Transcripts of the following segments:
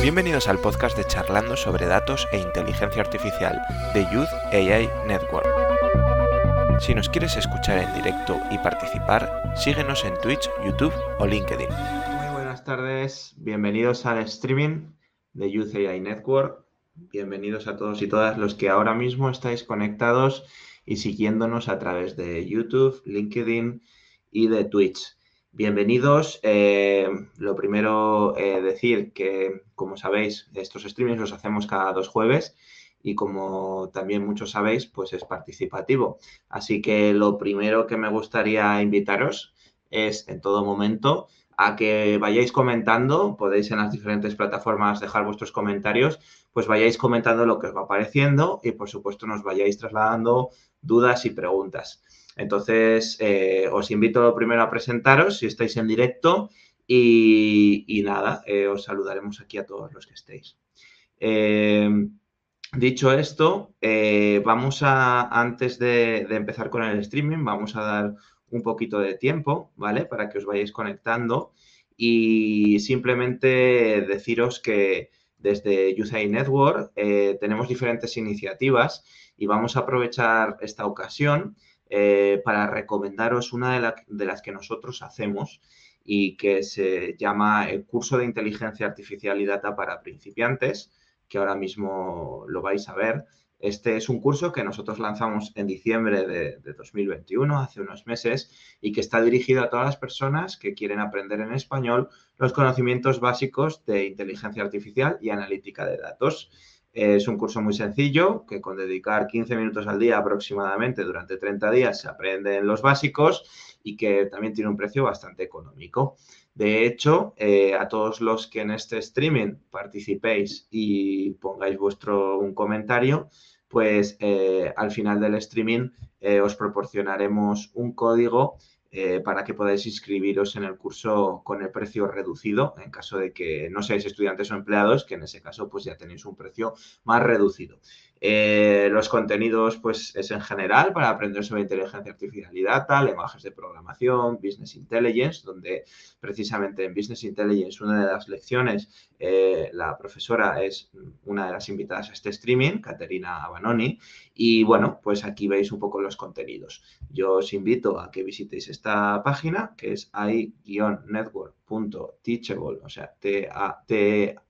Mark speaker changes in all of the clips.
Speaker 1: Bienvenidos al podcast de Charlando sobre datos e inteligencia artificial de Youth AI Network. Si nos quieres escuchar en directo y participar, síguenos en Twitch, YouTube o LinkedIn.
Speaker 2: Muy buenas tardes, bienvenidos al streaming de Youth AI Network. Bienvenidos a todos y todas los que ahora mismo estáis conectados y siguiéndonos a través de YouTube, LinkedIn y de Twitch. Bienvenidos. Eh, lo primero, eh, decir que, como sabéis, estos streamings los hacemos cada dos jueves y como también muchos sabéis, pues es participativo. Así que lo primero que me gustaría invitaros es en todo momento a que vayáis comentando, podéis en las diferentes plataformas dejar vuestros comentarios, pues vayáis comentando lo que os va apareciendo y por supuesto nos vayáis trasladando dudas y preguntas. Entonces, eh, os invito primero a presentaros si estáis en directo y, nada, eh, os saludaremos aquí a todos los que estéis. Eh, dicho esto, vamos a, antes de, empezar con el streaming, vamos a dar un poquito de tiempo, ¿vale? Para que os vayáis conectando y simplemente deciros que desde USAI Network tenemos diferentes iniciativas y vamos a aprovechar esta ocasión eh, para recomendaros una de, las que nosotros hacemos y que se llama el curso de inteligencia artificial y data para principiantes, que ahora mismo lo vais a ver. Este es un curso que nosotros lanzamos en diciembre de, de, 2021, hace unos meses, y que está dirigido a todas las personas que quieren aprender en español los conocimientos básicos de inteligencia artificial y analítica de datos. Es un curso muy sencillo que con dedicar 15 minutos al día aproximadamente durante 30 días se aprenden los básicos y que también tiene un precio bastante económico. De hecho, eh, a todos los que en este streaming participéis y pongáis vuestro un comentario, pues eh, al final del streaming eh, os proporcionaremos un código eh, para que podáis inscribiros en el curso con el precio reducido, en caso de que no seáis estudiantes o empleados, que en ese caso pues ya tenéis un precio más reducido. Eh, los contenidos, pues, es en general para aprender sobre inteligencia artificial y data, lenguajes de programación, business intelligence, donde precisamente en business intelligence una de las lecciones, eh, la profesora es una de las invitadas a este streaming, Caterina Abanoni, y bueno, pues aquí veis un poco los contenidos. Yo os invito a que visitéis esta página, que es i-network.teachable, o sea, T-A-C-H-A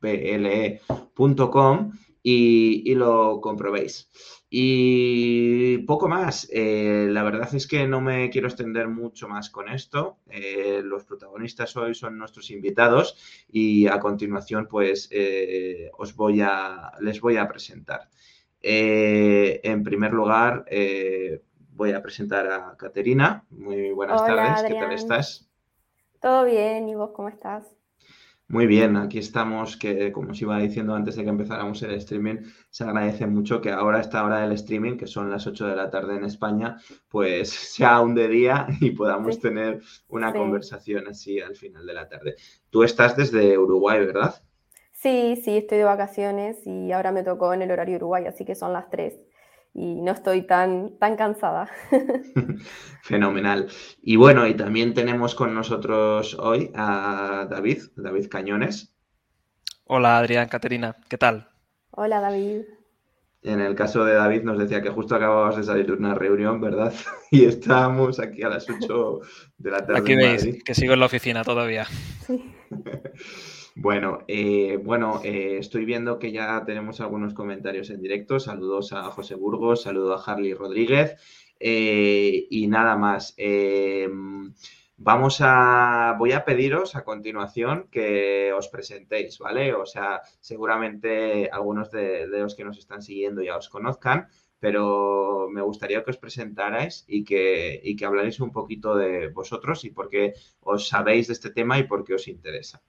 Speaker 2: ple.com y, y, lo comprobéis. Y poco más. Eh, la verdad es que no me quiero extender mucho más con esto. Eh, los protagonistas hoy son nuestros invitados y a continuación pues eh, os voy a, les voy a presentar. en primer lugar voy a presentar a Caterina. Muy buenas tardes. ¿Qué tal estás?
Speaker 3: Todo bien. ¿Y vos cómo estás?
Speaker 2: Muy bien, aquí estamos, que como os iba diciendo antes de que empezáramos el streaming, se agradece mucho que ahora esta hora del streaming, que son las 8 de la tarde en España, pues sea aún de día y podamos tener una conversación así al final de la tarde. Tú estás desde Uruguay, ¿verdad?
Speaker 3: Sí, sí, estoy de vacaciones y ahora me tocó en el horario Uruguay, así que son las 3 y no estoy tan, tan cansada.
Speaker 2: Fenomenal. Y bueno, y también tenemos con nosotros hoy a David, David Cañones.
Speaker 4: Hola Adrián, Caterina, ¿qué tal?
Speaker 3: Hola David.
Speaker 2: En el caso de David nos decía que justo acababas de salir de una reunión, ¿verdad? Y estábamos aquí a las 8 de la tarde.
Speaker 4: Aquí veis que sigo en la oficina todavía. Sí.
Speaker 2: Bueno, eh, bueno eh, estoy viendo que ya tenemos algunos comentarios en directo. Saludos a José Burgos, saludo a Harley Rodríguez eh, y nada más. vamos a, voy a pediros a continuación que os presentéis, ¿vale? O sea, seguramente algunos de, los que nos están siguiendo ya os conozcan, pero me gustaría que os presentarais y que, y que hablarais un poquito de vosotros y por qué os sabéis de este tema y por qué os interesa.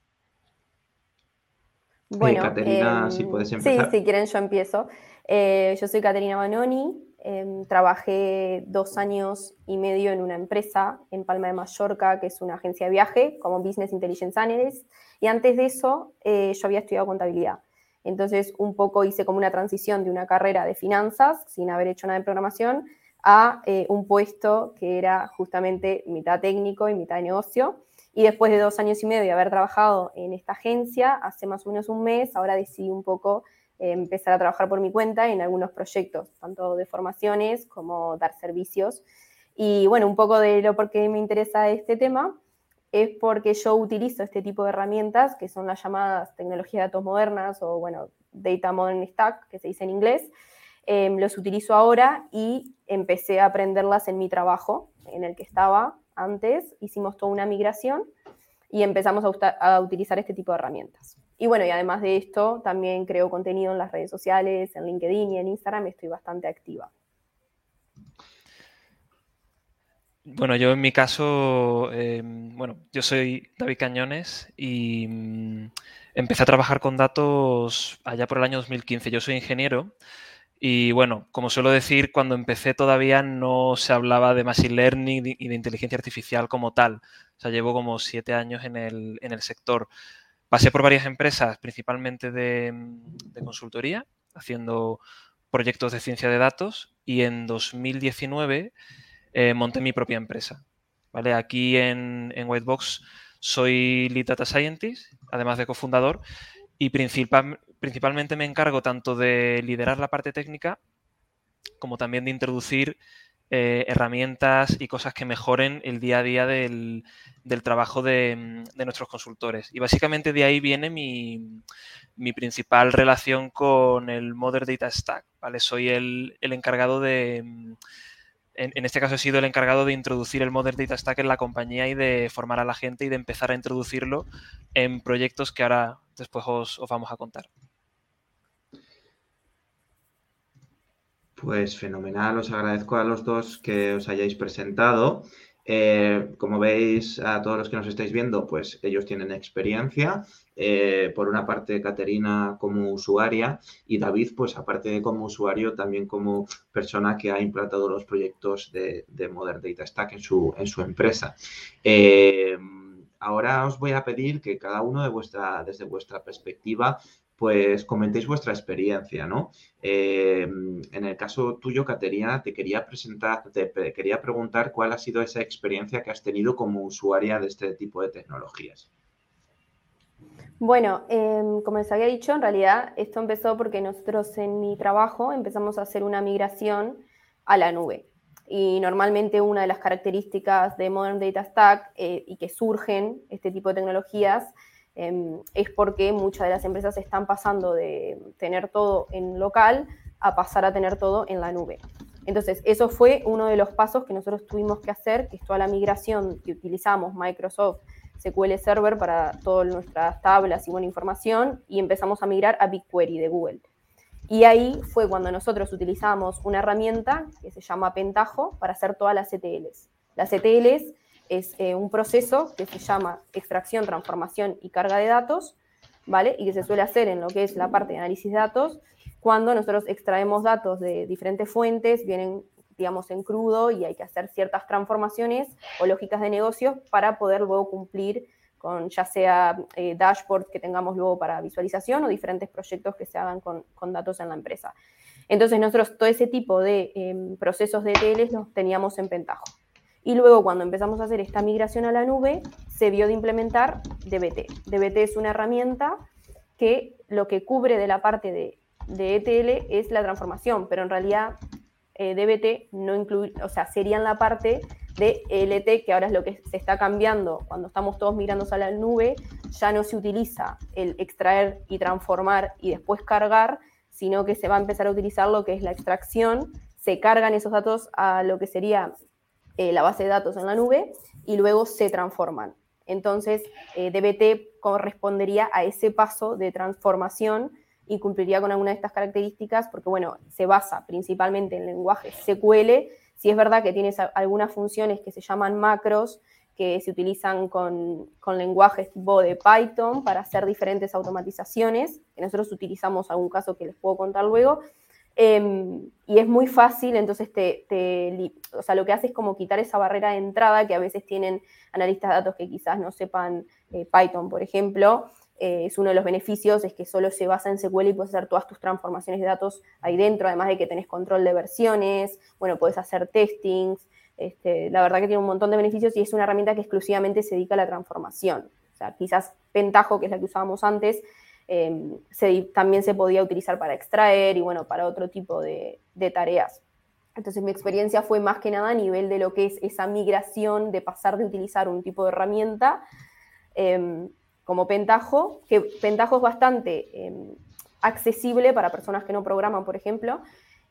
Speaker 3: Bueno, Caterina, si em, puedes empezar. Sí, si quieren yo empiezo. Eh, yo soy Caterina Manoni, em, trabajé dos años y medio en una empresa en Palma de Mallorca, que es una agencia de viaje, como Business Intelligence Analyst, y antes de eso eh, yo había estudiado contabilidad. Entonces, un poco hice como una transición de una carrera de finanzas, sin haber hecho nada de programación, a eh, un puesto que era justamente mitad técnico y mitad de negocio. Y después de dos años y medio de haber trabajado en esta agencia, hace más o menos un mes, ahora decidí un poco eh, empezar a trabajar por mi cuenta en algunos proyectos, tanto de formaciones como dar servicios. Y bueno, un poco de lo por qué me interesa este tema es porque yo utilizo este tipo de herramientas, que son las llamadas tecnologías de datos modernas o, bueno, Data Modern Stack, que se dice en inglés. Em, los utilizo ahora y empecé a aprenderlas en mi trabajo, en el que estaba antes. Hicimos toda una migración y empezamos a, utilizar este tipo de herramientas. Y bueno, y además de esto, también creo contenido en las redes sociales, en LinkedIn y en Instagram, estoy bastante activa.
Speaker 4: Bueno, yo en mi caso, em, bueno, yo soy David Cañones y mm, empecé a trabajar con datos allá por el año 2015. Yo soy ingeniero y bueno, como suelo decir, cuando empecé todavía no se hablaba de Machine Learning y de inteligencia artificial como tal. O sea, llevo como siete años en el, en sector. Pasé por varias empresas, principalmente de, consultoría, haciendo proyectos de ciencia de datos y en 2019 eh, monté mi propia empresa. ¿vale? Aquí en, Whitebox soy Lead Data Scientist, además de cofundador, y principalmente me encargo tanto de liderar la parte técnica como también de introducir eh, herramientas y cosas que mejoren el día a día del, trabajo de, nuestros consultores. Y básicamente de ahí viene mi, principal relación con el Modern Data Stack. ¿vale? Soy el encargado de en, este caso he sido el encargado de introducir el Modern Data Stack en la compañía y de formar a la gente y de empezar a introducirlo en proyectos que ahora después os, vamos a contar.
Speaker 2: Pues fenomenal, os agradezco a los dos que os hayáis presentado. Eh, como veis, a todos los que nos estáis viendo, pues ellos tienen experiencia. Eh, por una parte, Caterina como usuaria y David, pues aparte de como usuario, también como persona que ha implantado los proyectos de, Modern Data Stack en su, empresa. Eh, ahora os voy a pedir que cada uno de vuestra, desde vuestra perspectiva pues comentéis vuestra experiencia, ¿no? Eh, en el caso tuyo, Caterina, te quería presentar, te quería preguntar cuál ha sido esa experiencia que has tenido como usuaria de este tipo de tecnologías.
Speaker 3: Bueno, em, como les había dicho, en realidad esto empezó porque nosotros en mi trabajo empezamos a hacer una migración a la nube. Y normalmente una de las características de Modern Data Stack eh, y que surgen este tipo de tecnologías Em, es porque muchas de las empresas están pasando de tener todo en local a pasar a tener todo en la nube. Entonces, eso fue uno de los pasos que nosotros tuvimos que hacer, que es toda la migración que utilizamos Microsoft SQL Server para todas nuestras tablas y buena información, y empezamos a migrar a BigQuery de Google. Y ahí fue cuando nosotros utilizamos una herramienta que se llama Pentaho para hacer todas las ETLs. Las ETLs es eh, un proceso que se llama extracción, transformación y carga de datos, ¿vale? Y que se suele hacer en lo que es la parte de análisis de datos, cuando nosotros extraemos datos de diferentes fuentes, vienen, digamos, en crudo y hay que hacer ciertas transformaciones o lógicas de negocios para poder luego cumplir con ya sea eh, dashboards que tengamos luego para visualización o diferentes proyectos que se hagan con, datos en la empresa. Entonces nosotros todo ese tipo de em, procesos de ETLs los teníamos en Pentaho. Y luego cuando empezamos a hacer esta migración a la nube, se vio de implementar DBT. DBT es una herramienta que lo que cubre de la parte de, ETL es la transformación, pero en realidad eh, DBT no incluye, o sea, sería en la parte de ELT, que ahora es lo que se está cambiando cuando estamos todos migrando a la nube, ya no se utiliza el extraer y transformar y después cargar, sino que se va a empezar a utilizar lo que es la extracción, se cargan esos datos a lo que sería eh, la base de datos en la nube y luego se transforman. Entonces, eh, DBT correspondería a ese paso de transformación y cumpliría con alguna de estas características porque, bueno, se basa principalmente en lenguaje SQL. Si es verdad que tienes algunas funciones que se llaman macros, que se utilizan con, con, lenguajes tipo de Python para hacer diferentes automatizaciones, que nosotros utilizamos algún caso que les puedo contar luego, Em, y es muy fácil, entonces te, o sea, lo que hace es como quitar esa barrera de entrada que a veces tienen analistas de datos que quizás no sepan eh, Python, por ejemplo, eh, es uno de los beneficios, es que solo se basa en SQL y puedes hacer todas tus transformaciones de datos ahí dentro, además de que tenés control de versiones, bueno, puedes hacer testings, este, la verdad que tiene un montón de beneficios y es una herramienta que exclusivamente se dedica a la transformación. O sea, quizás Pentaho, que es la que usábamos antes, em, también se podía utilizar para extraer y bueno, para otro tipo de, tareas. Entonces mi experiencia fue más que nada a nivel de lo que es esa migración de pasar de utilizar un tipo de herramienta em, como Pentaho, que Pentaho es bastante em, accesible para personas que no programan, por ejemplo,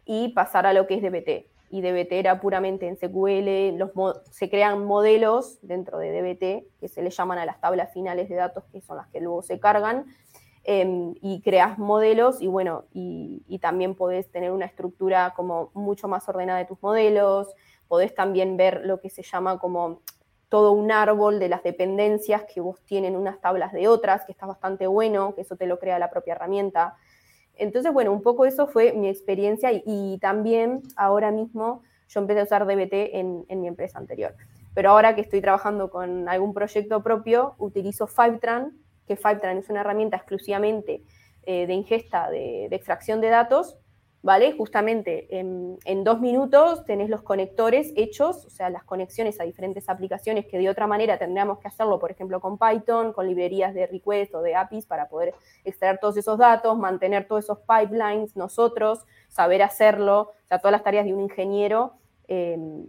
Speaker 3: y pasar a lo que es DBT. Y DBT era puramente en SQL, los se crean modelos dentro de DBT que se le llaman a las tablas finales de datos, que son las que luego se cargan, em, y creas modelos y bueno, y, y, también podés tener una estructura como mucho más ordenada de tus modelos, podés también ver lo que se llama como todo un árbol de las dependencias que vos tienen unas tablas de otras, que está bastante bueno, que eso te lo crea la propia herramienta. Entonces, bueno, un poco eso fue mi experiencia y, también ahora mismo yo empecé a usar DBT en, en, mi empresa anterior. Pero ahora que estoy trabajando con algún proyecto propio, utilizo Fivetran, que Fivetran es una herramienta exclusivamente eh, de ingesta, de, de extracción de datos, ¿vale? Justamente en, dos minutos tenés los conectores hechos, o sea, las conexiones a diferentes aplicaciones que de otra manera tendríamos que hacerlo, por ejemplo, con Python, con librerías de request o de APIs para poder extraer todos esos datos, mantener todos esos pipelines nosotros, saber hacerlo, o sea, todas las tareas de un ingeniero. Em,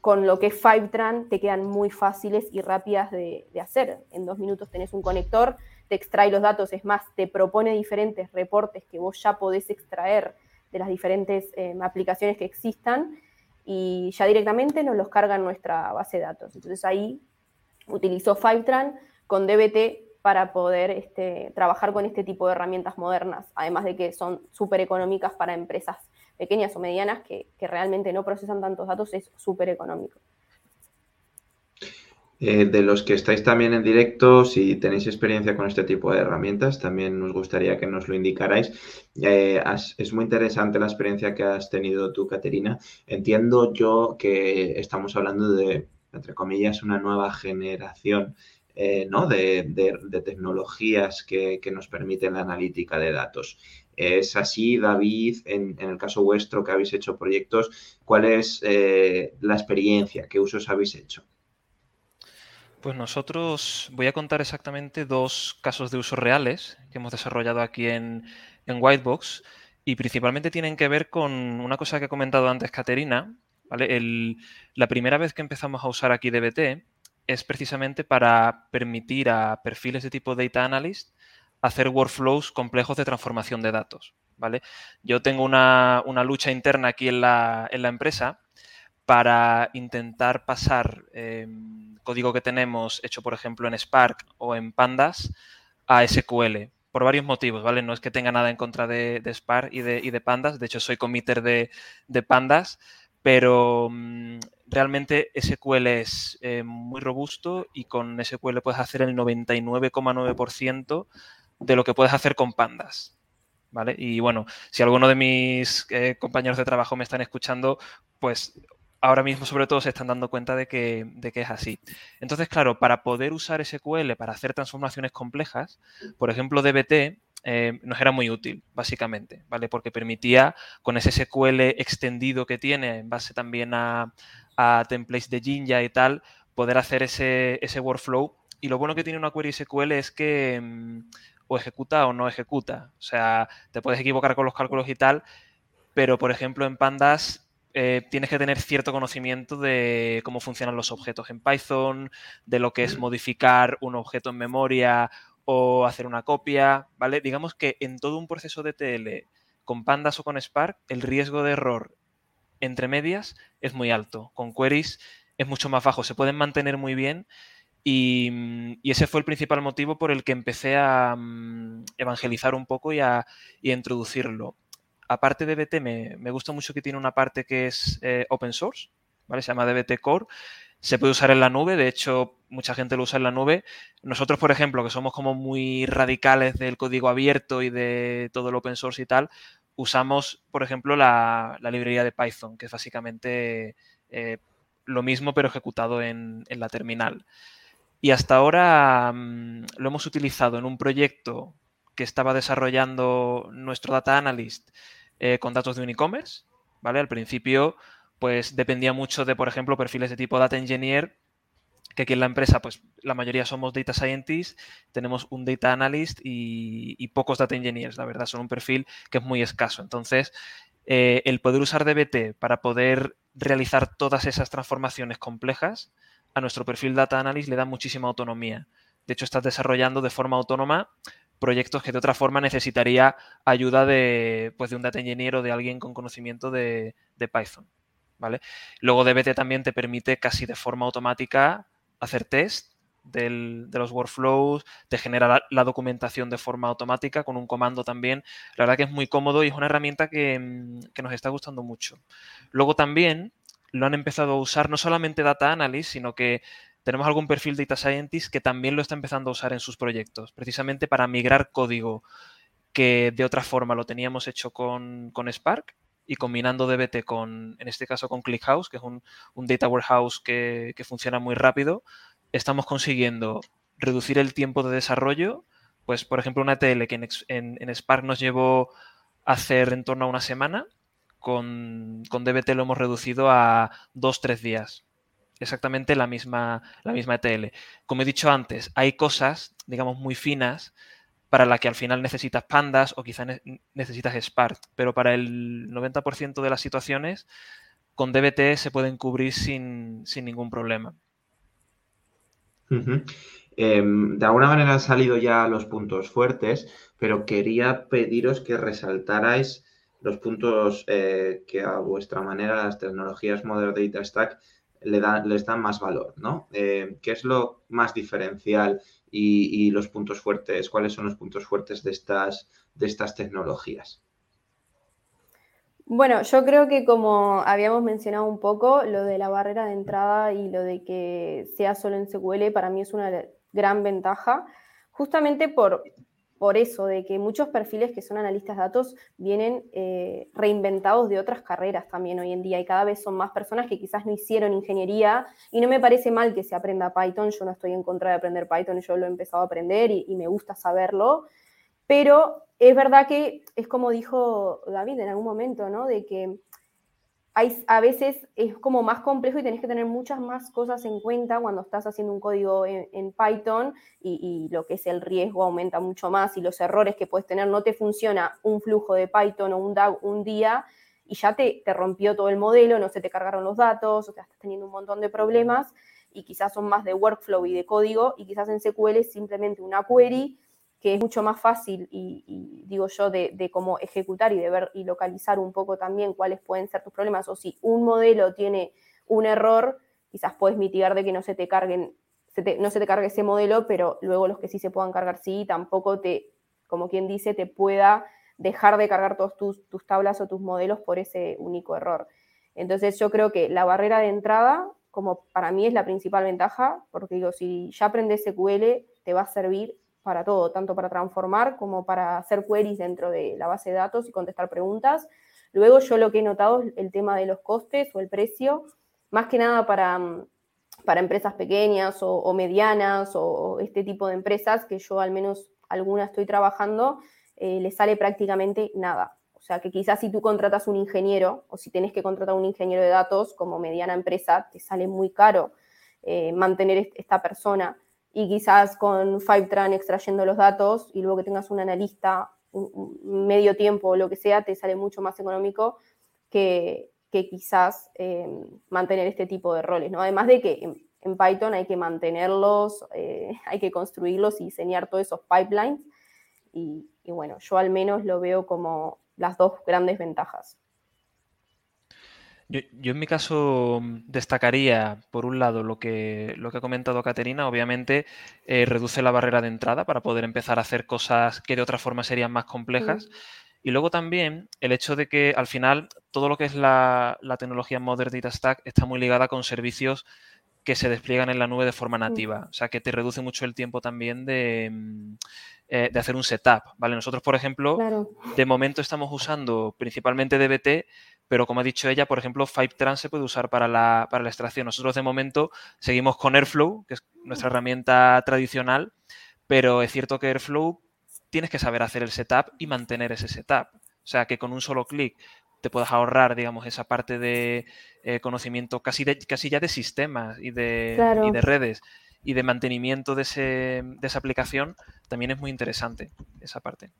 Speaker 3: con lo que es Fivetran te quedan muy fáciles y rápidas de, de hacer. En dos minutos tenés un conector, te extrae los datos, es más, te propone diferentes reportes que vos ya podés extraer de las diferentes eh, aplicaciones que existan y ya directamente nos los carga en nuestra base de datos. Entonces ahí utilizo Fivetran con DBT para poder este, trabajar con este tipo de herramientas modernas, además de que son súper económicas para empresas pequeñas o medianas que, que realmente no procesan tantos datos, es súper económico.
Speaker 2: Eh, de los que estáis también en directo, si tenéis experiencia con este tipo de herramientas, también nos gustaría que nos lo indicarais. Eh, es muy interesante la experiencia que has tenido tú, Caterina. Entiendo yo que estamos hablando de, entre comillas, una nueva generación eh, ¿no? de, tecnologías que, nos permiten la analítica de datos. ¿Es así, David, en, en, el caso vuestro que habéis hecho proyectos? ¿Cuál es la experiencia? ¿Qué usos habéis hecho?
Speaker 4: Pues nosotros voy a contar exactamente dos casos de uso reales que hemos desarrollado aquí en, Whitebox y principalmente tienen que ver con una cosa que ha comentado antes Caterina. la primera vez que empezamos a usar aquí DBT es precisamente para permitir a perfiles de tipo Data Analyst hacer workflows complejos de transformación de datos. ¿vale? Yo tengo una, lucha interna aquí en la, en la empresa para intentar pasar em, código que tenemos hecho, por ejemplo, en Spark o en Pandas a SQL, por varios motivos, ¿vale? No es que tenga nada en contra de, Spark y de, Pandas, de hecho soy committer de, Pandas, pero mm, realmente SQL es eh, muy robusto y con SQL puedes hacer el 99,9% de lo que puedes hacer con Pandas. ¿Vale? Y bueno, si alguno de mis eh, compañeros de trabajo me están escuchando, pues ahora mismo sobre todo se están dando cuenta de que, es así. Entonces, claro, para poder usar SQL para hacer transformaciones complejas, por ejemplo, DBT eh, nos era muy útil, básicamente, ¿vale? Porque permitía, con ese SQL extendido que tiene, en base también a, templates de Jinja y tal, poder hacer ese, workflow. Y lo bueno que tiene una query SQL es que mm, o ejecuta o no ejecuta. O sea, te puedes equivocar con los cálculos y tal, pero por ejemplo en Pandas eh, tienes que tener cierto conocimiento de cómo funcionan los objetos en Python, de lo que es modificar un objeto en memoria o hacer una copia, ¿vale? Digamos que en todo un proceso de TL con Pandas o con Spark, el riesgo de error entre medias es muy alto. Con queries es mucho más bajo, se pueden mantener muy bien y, ese fue el principal motivo por el que empecé a mm, evangelizar un poco y a introducirlo aparte de DBT, me, gusta mucho que tiene una parte que es eh, open source, ¿vale? Se llama DBT Core. Se puede usar en la nube, de hecho, mucha gente lo usa en la nube. Nosotros, por ejemplo, que somos como muy radicales del código abierto y de todo el open source y tal, usamos, por ejemplo, la, librería de Python, que es básicamente eh, lo mismo, pero ejecutado en, la terminal. Y hasta ahora mm, lo hemos utilizado en un proyecto que estaba desarrollando nuestro data analyst eh, con datos de un e-commerce, ¿vale? Al principio, pues dependía mucho de, por ejemplo, perfiles de tipo data engineer, que aquí en la empresa, pues la mayoría somos data scientists, tenemos un data analyst y, pocos data engineers, la verdad, son un perfil que es muy escaso. Entonces, eh, el poder usar DBT para poder realizar todas esas transformaciones complejas a nuestro perfil data analyst le da muchísima autonomía. De hecho, estás desarrollando de forma autónoma proyectos que de otra forma necesitaría ayuda de, pues, de un data engineer o de alguien con conocimiento de, Python. ¿vale? Luego DBT también te permite casi de forma automática hacer test de los workflows, te genera la, documentación de forma automática con un comando también. La verdad que es muy cómodo y es una herramienta que, que, nos está gustando mucho. Luego también lo han empezado a usar no solamente Data Analyst, sino que tenemos algún perfil Data Scientist que también lo está empezando a usar en sus proyectos, precisamente para migrar código que de otra forma lo teníamos hecho con, Spark y combinando DBT con, en este caso con ClickHouse, que es un, data warehouse que, funciona muy rápido, estamos consiguiendo reducir el tiempo de desarrollo. Pues, por ejemplo, una TL que en, Spark nos llevó a hacer en torno a una semana, con, con DBT lo hemos reducido a dos, tres días exactamente la misma, la misma ETL. Como he dicho antes, hay cosas, digamos, muy finas para las que al final necesitas pandas o quizás necesitas Spark, pero para el 90% de las situaciones con DBT se pueden cubrir sin, ningún problema.
Speaker 2: Em, de alguna manera han salido ya los puntos fuertes, pero quería pediros que resaltarais los puntos eh, que a vuestra manera las tecnologías Modern Data Stack le les dan más valor, ¿no? Eh, ¿Qué es lo más diferencial y, los puntos fuertes? ¿Cuáles son los puntos fuertes de estas, de estas tecnologías?
Speaker 3: Bueno, yo creo que como habíamos mencionado un poco, lo de la barrera de entrada y lo de que sea solo en SQL para mí es una gran ventaja, justamente por, por eso, de que muchos perfiles que son analistas de datos vienen eh, reinventados de otras carreras también hoy en día y cada vez son más personas que quizás no hicieron ingeniería y no me parece mal que se aprenda Python, yo no estoy en contra de aprender Python, yo lo he empezado a aprender y, y me gusta saberlo, pero es verdad que es como dijo David en algún momento, ¿no? De que a veces es como más complejo y tenés que tener muchas más cosas en cuenta cuando estás haciendo un código en, Python y, lo que es el riesgo aumenta mucho más y los errores que puedes tener, no te funciona un flujo de Python o un DAG un día y ya te, te rompió todo el modelo, no se te cargaron los datos, o sea, estás teniendo un montón de problemas y quizás son más de workflow y de código y quizás en SQL es simplemente una query que es mucho más fácil y, digo yo de, cómo ejecutar y de ver y localizar un poco también cuáles pueden ser tus problemas o si un modelo tiene un error, quizás puedes mitigar de que no se te carguen, no se te cargue ese modelo, pero luego los que sí se puedan cargar sí, tampoco te, como quien dice, te pueda dejar de cargar todos tus, tus tablas o tus modelos por ese único error. Entonces yo creo que la barrera de entrada, como para mí es la principal ventaja, porque digo, si ya aprendes SQL, te va a servir para todo, tanto para transformar como para hacer queries dentro de la base de datos y contestar preguntas. Luego yo lo que he notado es el tema de los costes o el precio, más que nada para, mm, para empresas pequeñas o, medianas o este tipo de empresas, que yo al menos alguna estoy trabajando, eh, le sale prácticamente nada. O sea que quizás si tú contratas un ingeniero o si tienes que contratar un ingeniero de datos como mediana empresa, te sale muy caro eh, mantener esta persona y quizás con Fivetran extrayendo los datos y luego que tengas un analista medio tiempo o lo que sea, te sale mucho más económico que, que quizás eh, mantener este tipo de roles, ¿no? Además de que en, Python hay que mantenerlos, eh, hay que construirlos y diseñar todos esos pipelines y, y bueno, yo al menos lo veo como las dos grandes ventajas.
Speaker 4: Yo, en mi caso destacaría, por un lado, lo que, lo que ha comentado Caterina, obviamente eh, reduce la barrera de entrada para poder empezar a hacer cosas que de otra forma serían más complejas. Y luego también el hecho de que al final todo lo que es la, tecnología Modern Data Stack está muy ligada con servicios que se despliegan en la nube de forma nativa. O sea, que te reduce mucho el tiempo también de, mm, eh, hacer un setup. ¿vale? Nosotros, por ejemplo, de momento estamos usando principalmente DBT pero como ha dicho ella, por ejemplo, Fivetran se puede usar para la, para la extracción. Nosotros de momento seguimos con Airflow, que es nuestra herramienta tradicional, pero es cierto que Airflow tienes que saber hacer el setup y mantener ese setup. O sea, que con un solo clic te puedas ahorrar, digamos, esa parte de eh, conocimiento casi, casi ya de sistemas y de, y de redes y de mantenimiento de, ese, de, esa aplicación, también es muy interesante esa parte.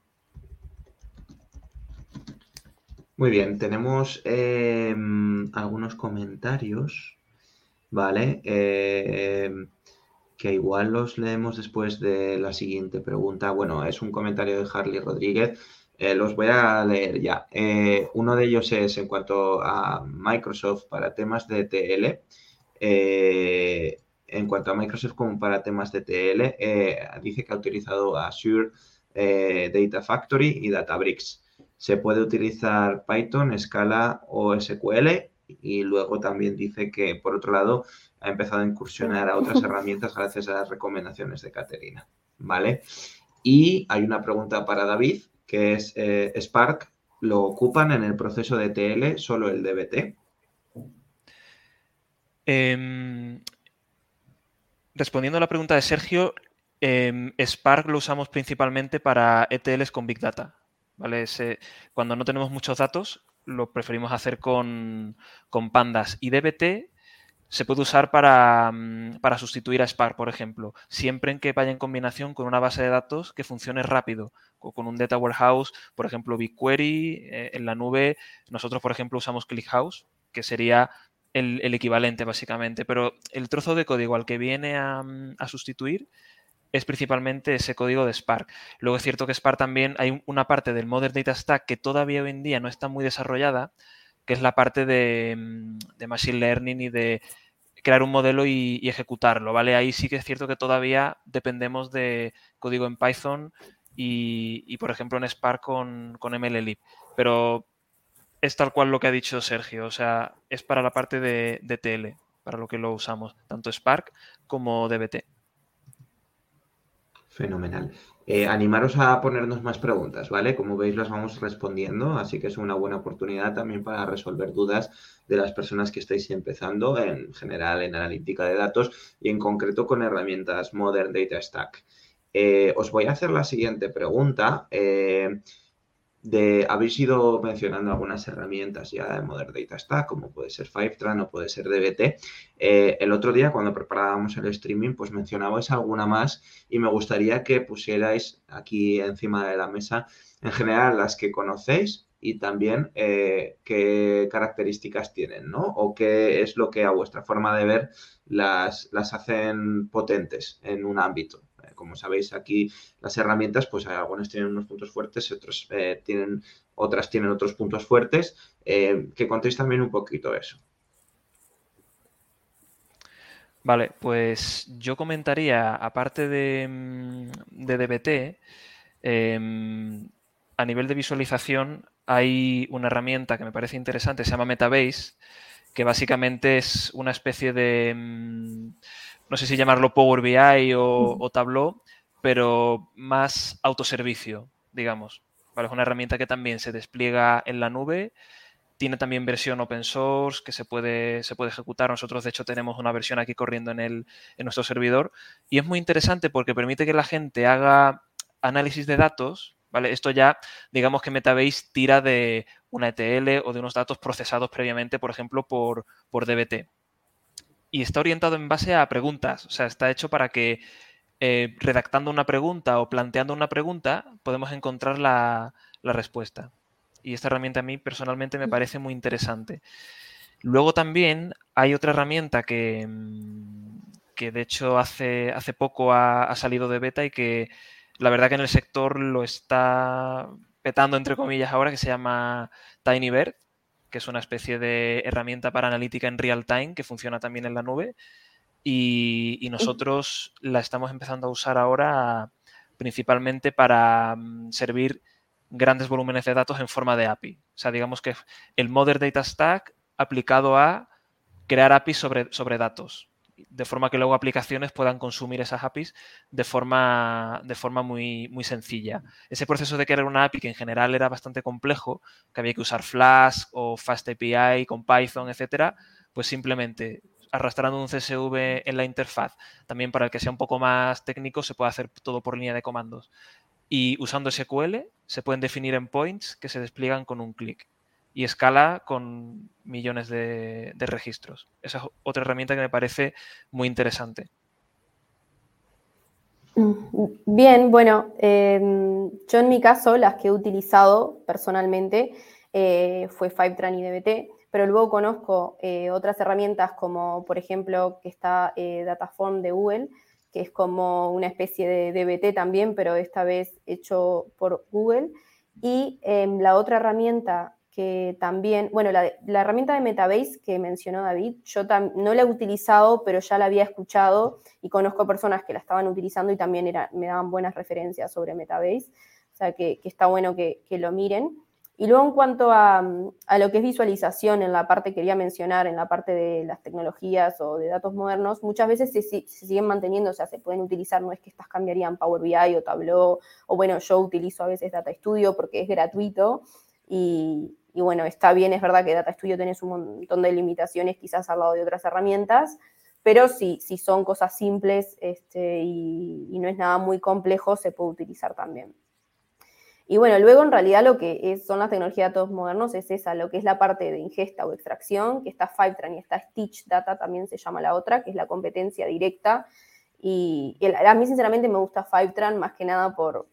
Speaker 2: Muy bien, tenemos em, algunos comentarios, ¿vale? Em, que igual los leemos después de la siguiente pregunta. Bueno, es un comentario de Harley Rodríguez. Eh, los voy a leer ya. Eh, uno de ellos es en cuanto a Microsoft para temas de TL. Eh, en cuanto a Microsoft como para temas de TL, dice que ha utilizado Azure Data Factory y Databricks. Se puede utilizar Python, Scala o SQL y luego también dice que, por otro lado, ha empezado a incursionar a otras herramientas gracias a las recomendaciones de Caterina. ¿Vale? Y hay una pregunta para David, que es eh, Spark, ¿lo ocupan en el proceso de TL solo el DBT?
Speaker 4: Em, respondiendo a la pregunta de Sergio, em, Spark lo usamos principalmente para ETLs con Big Data. Cuando no tenemos muchos datos, lo preferimos hacer con, Pandas. Y DBT se puede usar para, mm, para, sustituir a Spark, por ejemplo, siempre en que vaya en combinación con una base de datos que funcione rápido, con un data warehouse, por ejemplo, BigQuery, eh, en la nube. Nosotros, por ejemplo, usamos ClickHouse, que sería el, equivalente, básicamente. Pero el trozo de código al que viene a, mm, a sustituir es principalmente ese código de Spark. Luego es cierto que Spark también hay una parte del Modern Data Stack que todavía hoy en día no está muy desarrollada, que es la parte de, mm, Machine Learning y de crear un modelo y, ejecutarlo, ¿vale? Ahí sí que es cierto que todavía dependemos de código en Python y, por ejemplo, en Spark con, MLlib. Pero es tal cual lo que ha dicho Sergio, o sea, es para la parte de, de TL, para lo que lo usamos, tanto Spark como DBT.
Speaker 2: Fenomenal. Eh, animaros a ponernos más preguntas, ¿vale? Como veis, las vamos respondiendo, así que es una buena oportunidad también para resolver dudas de las personas que estáis empezando en general en analítica de datos y en concreto con herramientas Modern Data Stack. Eh, os voy a hacer la siguiente pregunta. Eh, de, habéis ido mencionando algunas herramientas ya de Modern Data Stack, como puede ser Fivetran o puede ser DBT. Eh, el otro día, cuando preparábamos el streaming, pues mencionabais alguna más y me gustaría que pusierais aquí encima de la mesa, en general, las que conocéis y también eh, qué características tienen, ¿no? O qué es lo que a vuestra forma de ver las, las hacen potentes en un ámbito como sabéis aquí las herramientas, pues algunas tienen unos puntos fuertes, otros eh, tienen, otras tienen otros puntos fuertes. Eh, que contéis también un poquito eso.
Speaker 4: Vale, pues yo comentaría, aparte de, mm, de DBT, em, a nivel de visualización hay una herramienta que me parece interesante, se llama Metabase, que básicamente es una especie de... Mm, no sé si llamarlo Power BI o, Tableau, pero más autoservicio, digamos. Es una herramienta que también se despliega en la nube, tiene también versión open source que se puede, se puede ejecutar. Nosotros, de hecho, tenemos una versión aquí corriendo en, el, en nuestro servidor y es muy interesante porque permite que la gente haga análisis de datos. ¿vale? Esto ya, digamos que Metabase tira de una ETL o de unos datos procesados previamente, por ejemplo, por, por DBT y está orientado en base a preguntas. O sea, está hecho para que eh, redactando una pregunta o planteando una pregunta podemos encontrar la, respuesta. Y esta herramienta a mí personalmente me parece muy interesante. Luego también hay otra herramienta que, mm, que de hecho hace, hace poco ha, salido de beta y que la verdad que en el sector lo está petando entre comillas ahora, que se llama TinyBird que es una especie de herramienta para analítica en real time que funciona también en la nube. Y, nosotros la estamos empezando a usar ahora principalmente para mm, servir grandes volúmenes de datos en forma de API. O sea, digamos que el Modern Data Stack aplicado a crear APIs sobre, sobre datos. De forma que luego aplicaciones puedan consumir esas APIs de forma, de forma muy, muy sencilla. Ese proceso de crear una API que en general era bastante complejo, que había que usar Flask o Fast API con Python, etcétera, pues simplemente arrastrando un CSV en la interfaz, también para el que sea un poco más técnico, se puede hacer todo por línea de comandos. Y usando SQL se pueden definir endpoints que se despliegan con un clic y escala con millones de, registros. Esa es otra herramienta que me parece muy interesante.
Speaker 3: Bien, bueno, em, yo en mi caso las que he utilizado personalmente eh, fue Fivetran y DBT pero luego conozco eh, otras herramientas como, por ejemplo, que está eh, Dataform de Google, que es como una especie de DBT también, pero esta vez hecho por Google. Y em, la otra herramienta que también, bueno, la, herramienta de Metabase que mencionó David, yo no la he utilizado, pero ya la había escuchado y conozco personas que la estaban utilizando y también me daban buenas referencias sobre Metabase, o sea que, está bueno que, que lo miren. Y luego en cuanto a, lo que es visualización, en la parte que quería mencionar, en la parte de las tecnologías o de datos modernos, muchas veces se, siguen manteniendo, o sea, se pueden utilizar, no es que estas cambiarían Power BI o Tableau, o bueno, yo utilizo a veces Data Studio porque es gratuito y, bueno, está bien, es verdad que Data Studio tiene un montón de limitaciones quizás al lado de otras herramientas, pero si, si son cosas simples este, y no es nada muy complejo, se puede utilizar también. Y bueno, luego en realidad lo que son las tecnologías de datos modernos es esa, lo que es la parte de ingesta o extracción, que está Fivetran y está Stitch Data, también se llama la otra, que es la competencia directa. Y, a mí sinceramente me gusta Fivetran más que nada por,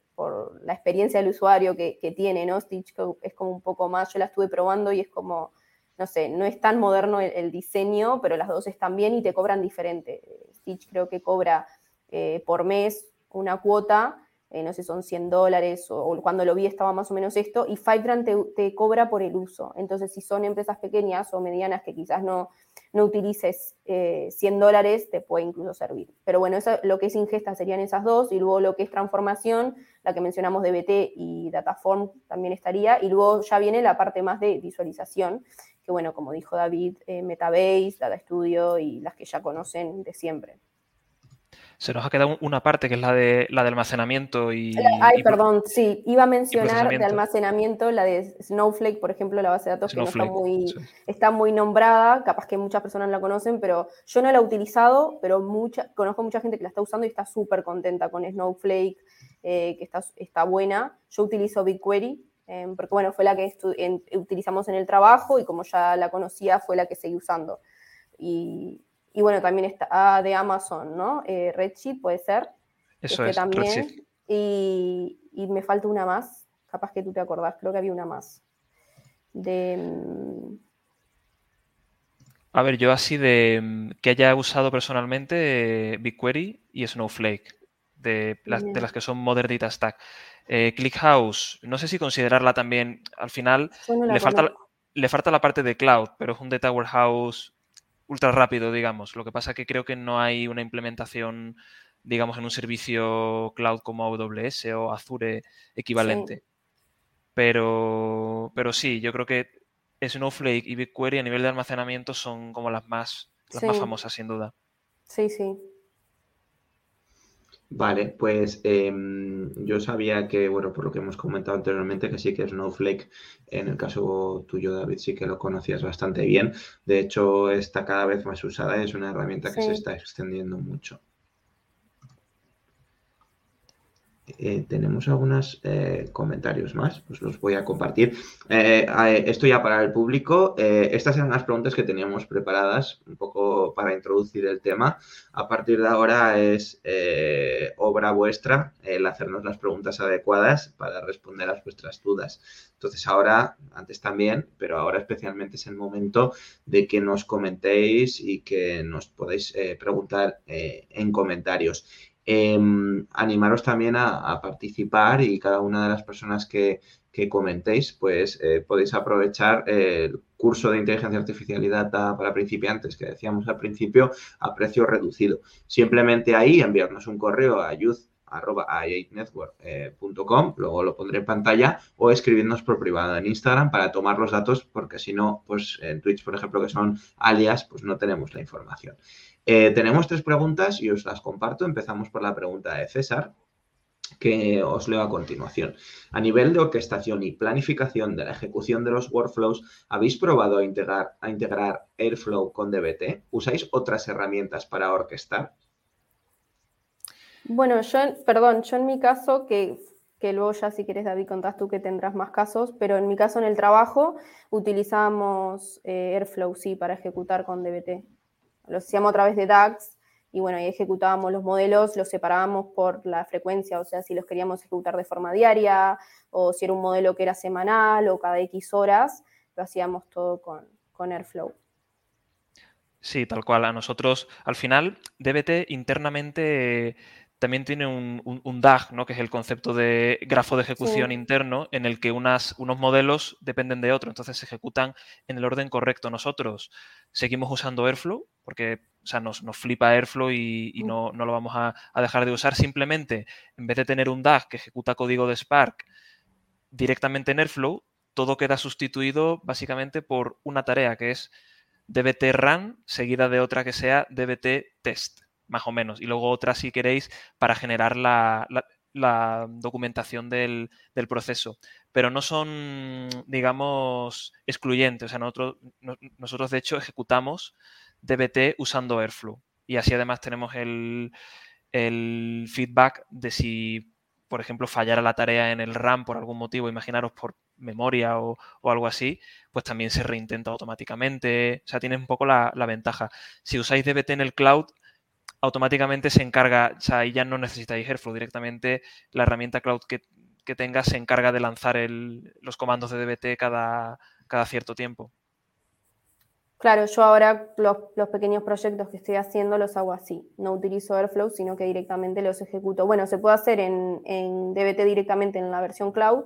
Speaker 3: la experiencia del usuario que, tiene, ¿no? Stitch es como un poco más, yo la estuve probando y es como, no sé, no es tan moderno el, diseño, pero las dos están bien y te cobran diferente. Stitch creo que cobra eh, por mes una cuota eh, no sé, son 100 dólares, o, cuando lo vi estaba más o menos esto, y Fivetran te, cobra por el uso. Entonces, si son empresas pequeñas o medianas que quizás no, no utilices 100 eh, dólares, te puede incluso servir. Pero bueno, eso, lo que es ingesta serían esas dos, y luego lo que es transformación, la que mencionamos de BT y Dataform también estaría, y luego ya viene la parte más de visualización, que bueno, como dijo David, eh, Metabase, Data Studio y las que ya conocen de siempre.
Speaker 4: Se nos ha quedado una parte que es la de la de almacenamiento y.
Speaker 3: Ay, perdón, sí. Iba a mencionar de almacenamiento la de Snowflake, por ejemplo, la base de datos que no está muy, está muy nombrada, capaz que muchas personas la conocen, pero yo no la he utilizado, pero mucha, conozco mucha gente que la está usando y está súper contenta con Snowflake, eh, que está, está buena. Yo utilizo BigQuery, eh, porque bueno, fue la que utilizamos en el trabajo y como ya la conocía, fue la que seguí usando. Y, y bueno, también está de Amazon, ¿no? Eh, Redshift puede ser.
Speaker 4: Eso este es, también.
Speaker 3: Y, y, me falta una más, capaz que tú te acordás, creo que había una más. De... Mm,
Speaker 4: A ver, yo así de mm, que haya usado personalmente BigQuery y Snowflake, de las, de las que son Modern Data Stack. Eh, ClickHouse, no sé si considerarla también, al final le, falta, le falta la parte de cloud, pero es un data warehouse ultra rápido, digamos. Lo que pasa es que creo que no hay una implementación, digamos, en un servicio cloud como AWS o Azure equivalente. Pero, pero sí, yo creo que Snowflake y BigQuery a nivel de almacenamiento son como las más, las más famosas, sin duda.
Speaker 3: Sí, sí.
Speaker 2: Vale, pues em, yo sabía que, bueno, por lo que hemos comentado anteriormente, que sí que Snowflake, en el caso tuyo, David, sí que lo conocías bastante bien. De hecho, está cada vez más usada y es una herramienta que se está extendiendo mucho. Eh, tenemos algunos eh, comentarios más, pues los voy a compartir. Eh, esto ya para el público. estas eran las preguntas que teníamos preparadas, un poco para introducir el tema. A partir de ahora es obra vuestra el hacernos las preguntas adecuadas para responder a vuestras dudas. Entonces ahora, antes también, pero ahora especialmente es el momento de que nos comentéis y que nos podáis preguntar en comentarios. Em, animaros también a, participar y cada una de las personas que, comentéis, pues eh, podéis aprovechar el curso de inteligencia artificial y data para principiantes que decíamos al principio a precio reducido. Simplemente ahí enviarnos un correo a youth arroba network.com, luego lo pondré en pantalla, o escribiéndonos por privado en Instagram para tomar los datos, porque si no, pues en Twitch, por ejemplo, que son alias, pues no tenemos la información. Eh, tenemos tres preguntas y os las comparto. Empezamos por la pregunta de César, que os leo a continuación. A nivel de orquestación y planificación de la ejecución de los workflows, ¿habéis probado a integrar, a integrar Airflow con DBT? ¿Usáis otras herramientas para orquestar?
Speaker 3: Bueno, yo, perdón, yo en mi caso, que, luego ya si quieres David contás tú que tendrás más casos, pero en mi caso en el trabajo utilizamos eh, Airflow, sí, para ejecutar con DBT. Lo hacíamos a través de DAX y bueno, ahí ejecutábamos los modelos, los separábamos por la frecuencia, o sea, si los queríamos ejecutar de forma diaria o si era un modelo que era semanal o cada X horas, lo hacíamos todo con, con Airflow.
Speaker 4: Sí, tal cual. A nosotros, al final, DBT internamente también tiene un, DAG, ¿no? que es el concepto de grafo de ejecución interno, en el que unas, unos modelos dependen de otros, entonces se ejecutan en el orden correcto. Nosotros seguimos usando Airflow, porque o sea, nos, flipa Airflow y, mm. no, lo vamos a, dejar de usar. Simplemente, en vez de tener un DAG que ejecuta código de Spark directamente en Airflow, todo queda sustituido básicamente por una tarea que es dbt run seguida de otra que sea dbt test más o menos. Y luego otra, si queréis, para generar la, documentación del, proceso. Pero no son, digamos, excluyentes. O sea, nosotros, nosotros de hecho ejecutamos DBT usando Airflow. Y así además tenemos el, feedback de si, por ejemplo, fallara la tarea en el RAM por algún motivo, imaginaros por memoria o, algo así, pues también se reintenta automáticamente. O sea, tiene un poco la, la, ventaja. Si usáis DBT en el cloud, automáticamente se encarga, o sea, ya no necesitáis Airflow, directamente la herramienta cloud que, que tenga se encarga de lanzar los comandos de DBT cada, cierto tiempo.
Speaker 3: Claro, yo ahora los, pequeños proyectos que estoy haciendo los hago así. No utilizo Airflow, sino que directamente los ejecuto. Bueno, se puede hacer en, en DBT directamente en la versión cloud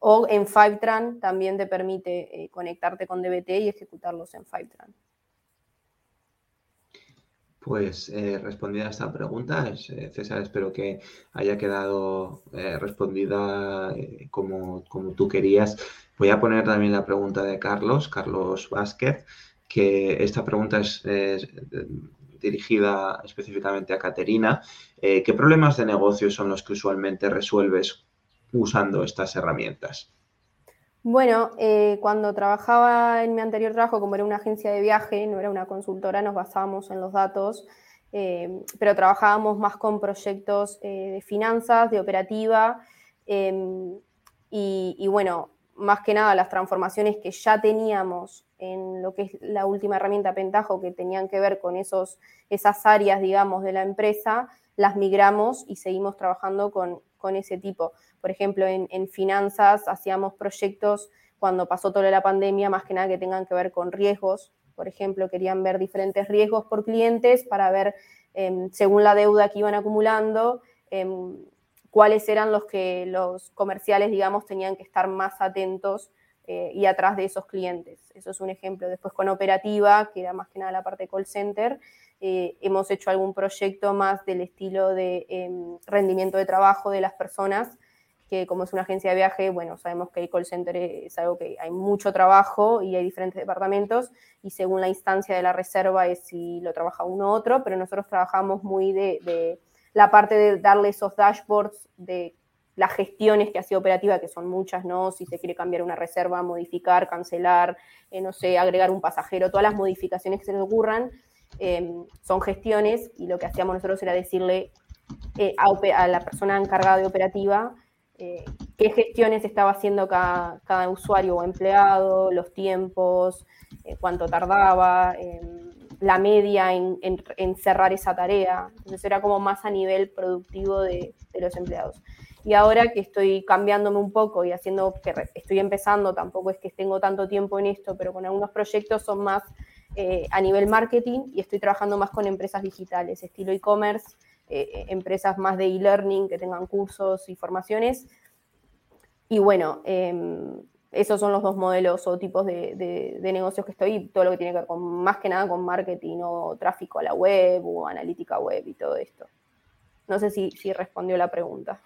Speaker 3: o en Fivetran también te permite eh, conectarte con DBT y ejecutarlos en Fivetran.
Speaker 2: Pues eh, respondida a esta pregunta, eh, César, espero que haya quedado eh, respondida como, como, tú querías. Voy a poner también la pregunta de Carlos, Carlos Vázquez, que esta pregunta es dirigida específicamente a Caterina. ¿Qué problemas de negocio son los que usualmente resuelves usando estas herramientas?
Speaker 3: Bueno, eh, cuando trabajaba en mi anterior trabajo, como era una agencia de viaje, no era una consultora, nos basábamos en los datos, eh, pero trabajábamos más con proyectos eh, de finanzas, de operativa, em, y, bueno, más que nada las transformaciones que ya teníamos en lo que es la última herramienta Pentajo, que tenían que ver con esos, esas áreas, digamos, de la empresa, las migramos y seguimos trabajando con, con ese tipo. Por ejemplo, en, finanzas hacíamos proyectos cuando pasó toda la pandemia, más que nada que tengan que ver con riesgos. Por ejemplo, querían ver diferentes riesgos por clientes para ver, em, según la deuda que iban acumulando, em, cuáles eran los que los comerciales, digamos, tenían que estar más atentos eh, y atrás de esos clientes. Eso es un ejemplo. Después con operativa, que era más que nada la parte call center, eh, hemos hecho algún proyecto más del estilo de em, rendimiento de trabajo de las personas, que como es una agencia de viaje, bueno, sabemos que el call center es algo que hay mucho trabajo y hay diferentes departamentos y según la instancia de la reserva es si lo trabaja uno u otro, pero nosotros trabajamos muy de, la parte de darle esos dashboards de las gestiones que ha sido operativa, que son muchas, ¿no? Si se quiere cambiar una reserva, modificar, cancelar, eh, no sé, agregar un pasajero, todas las modificaciones que se le ocurran, Em, son gestiones y lo que hacíamos nosotros era decirle eh, a, la persona encargada de operativa eh, qué gestiones estaba haciendo cada, usuario o empleado, los tiempos, eh, cuánto tardaba, em, la media en, cerrar esa tarea. Entonces era como más a nivel productivo de, de los empleados. Y ahora que estoy cambiándome un poco y haciendo que estoy empezando, tampoco es que tengo tanto tiempo en esto, pero con algunos proyectos son más eh, a nivel marketing y estoy trabajando más con empresas digitales, estilo e-commerce, eh, eh, empresas más de e-learning que tengan cursos y formaciones. Y bueno, em, esos son los dos modelos o tipos de, negocios que estoy, todo lo que tiene que ver con más que nada con marketing o tráfico a la web o analítica web y todo esto. No sé si, si respondió la pregunta.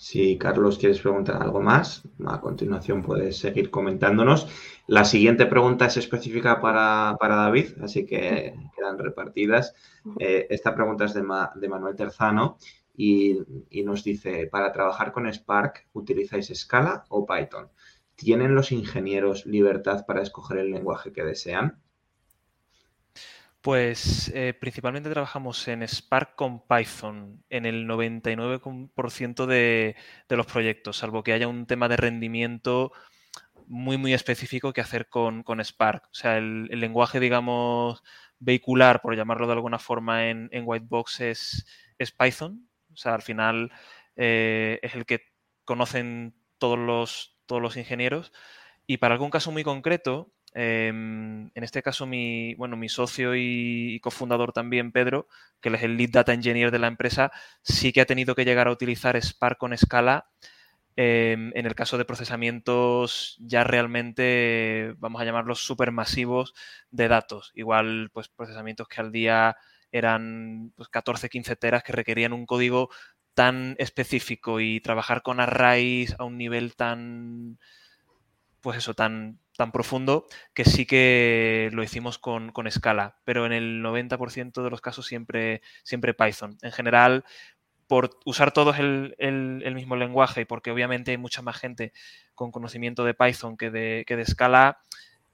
Speaker 2: Si Carlos quieres preguntar algo más, a continuación puedes seguir comentándonos. La siguiente pregunta es específica para, David, así que quedan repartidas. Eh, esta pregunta es de, de Manuel Terzano y, y, nos dice, para trabajar con Spark, ¿utilizáis Scala o Python? ¿Tienen los ingenieros libertad para escoger el lenguaje que desean?
Speaker 4: Pues eh, principalmente trabajamos en Spark con Python en el 99% de, los proyectos, salvo que haya un tema de rendimiento muy, muy específico que hacer con, Spark. O sea, el, lenguaje, digamos, vehicular, por llamarlo de alguna forma, en, Whitebox es, es, Python. O sea, al final eh, es el que conocen todos los, todos los ingenieros. Y para algún caso muy concreto, Em, en este caso, mi, bueno, mi socio y, cofundador también, Pedro, que es el lead data engineer de la empresa, sí que ha tenido que llegar a utilizar Spark con escala em, en el caso de procesamientos ya realmente, vamos a llamarlos supermasivos de datos. Igual, pues procesamientos que al día eran pues, 14, 15 teras que requerían un código tan específico y trabajar con arrays a un nivel tan, pues eso, tan, tan profundo que sí que lo hicimos con, con Scala, pero en el 90% de los casos siempre, siempre Python. En general, por usar todos el, el, mismo lenguaje y porque obviamente hay mucha más gente con conocimiento de Python que de, que de Scala,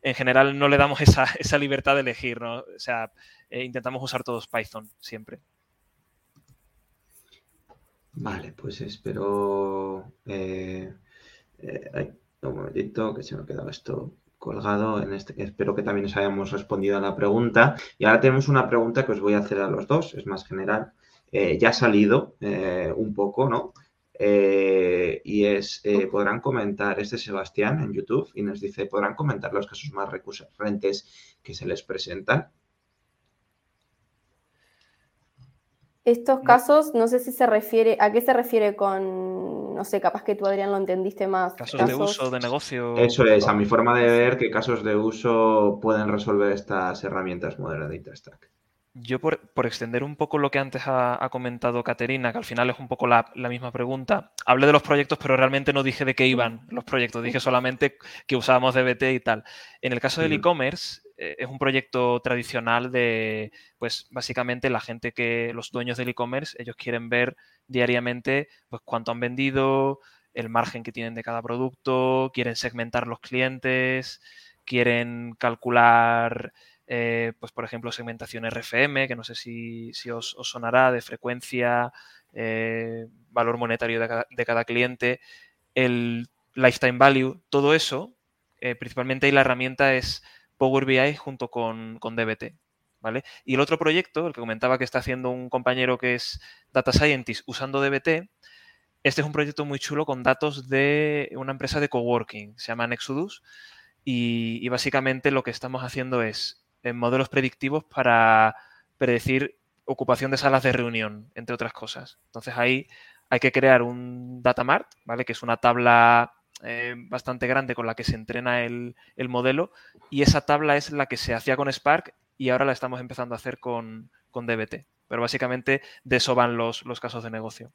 Speaker 4: en general no le damos esa, esa libertad de elegir, ¿no? O sea, eh, intentamos usar todos Python siempre.
Speaker 2: Vale, pues espero... Eh, eh, un momentito, que se me ha quedado esto colgado. En este, espero que también os hayamos respondido a la pregunta. Y ahora tenemos una pregunta que os voy a hacer a los dos, es más general. Eh, ya ha salido eh, un poco, ¿no? Eh, y es, podrán comentar, este Sebastián en YouTube, y nos dice, podrán comentar los casos más recurrentes que se les presentan.
Speaker 3: Estos casos, no sé si se refiere, ¿a qué se refiere con, no sé, capaz que tú, Adrián, lo entendiste más?
Speaker 4: Casos, de uso, de negocio.
Speaker 2: Eso es, a mi forma de ver, qué casos de uso pueden resolver estas herramientas modernas de Interstack.
Speaker 4: Yo, por, extender un poco lo que antes ha, comentado Caterina, que al final es un poco la, misma pregunta, hablé de los proyectos, pero realmente no dije de qué iban los proyectos, dije solamente que usábamos DBT y tal. En el caso del e-commerce, eh, es un proyecto tradicional de, pues básicamente la gente que, los dueños del e-commerce, ellos quieren ver diariamente pues cuánto han vendido, el margen que tienen de cada producto, quieren segmentar los clientes, quieren calcular, eh, pues por ejemplo, segmentación RFM, que no sé si, os, sonará, de frecuencia, eh, valor monetario de cada, cliente, el lifetime value, todo eso, principalmente ahí la herramienta es Power BI junto con, DBT. ¿Vale? Y el otro proyecto, el que comentaba que está haciendo un compañero que es Data Scientist usando DBT, este es un proyecto muy chulo con datos de una empresa de coworking, se llama Nexudus, y, básicamente lo que estamos haciendo es en modelos predictivos para predecir ocupación de salas de reunión, entre otras cosas. Entonces ahí hay que crear un data mart, ¿vale? Que es una tabla eh, bastante grande con la que se entrena el, modelo y esa tabla es la que se hacía con Spark y ahora la estamos empezando a hacer con, con DBT. Pero básicamente de eso van los, los casos de negocio.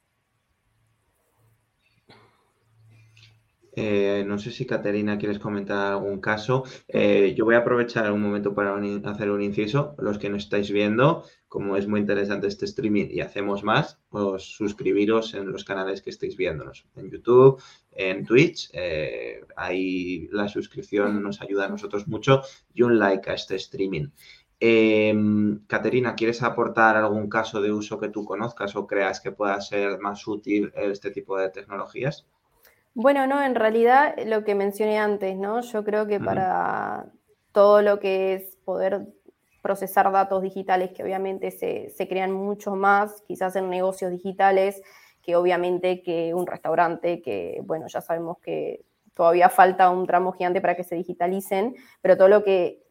Speaker 2: Eh, no sé si Caterina quieres comentar algún caso. Eh, yo voy a aprovechar un momento para hacer un inciso. Los que nos estáis viendo, como es muy interesante este streaming y hacemos más, os suscribiros en los canales que estéis viéndonos, en YouTube, en Twitch. Eh, ahí la suscripción nos ayuda a nosotros mucho y un like a este streaming. Caterina, ¿quieres aportar algún caso de uso que tú conozcas o creas que pueda ser más útil este tipo de tecnologías?
Speaker 3: Bueno, no, en realidad lo que mencioné antes, ¿no? Yo creo que para todo lo que es poder procesar datos digitales, que obviamente se, se crean mucho más, quizás en negocios digitales, que obviamente que un restaurante, que bueno, ya sabemos que todavía falta un tramo gigante para que se digitalicen, pero todo lo que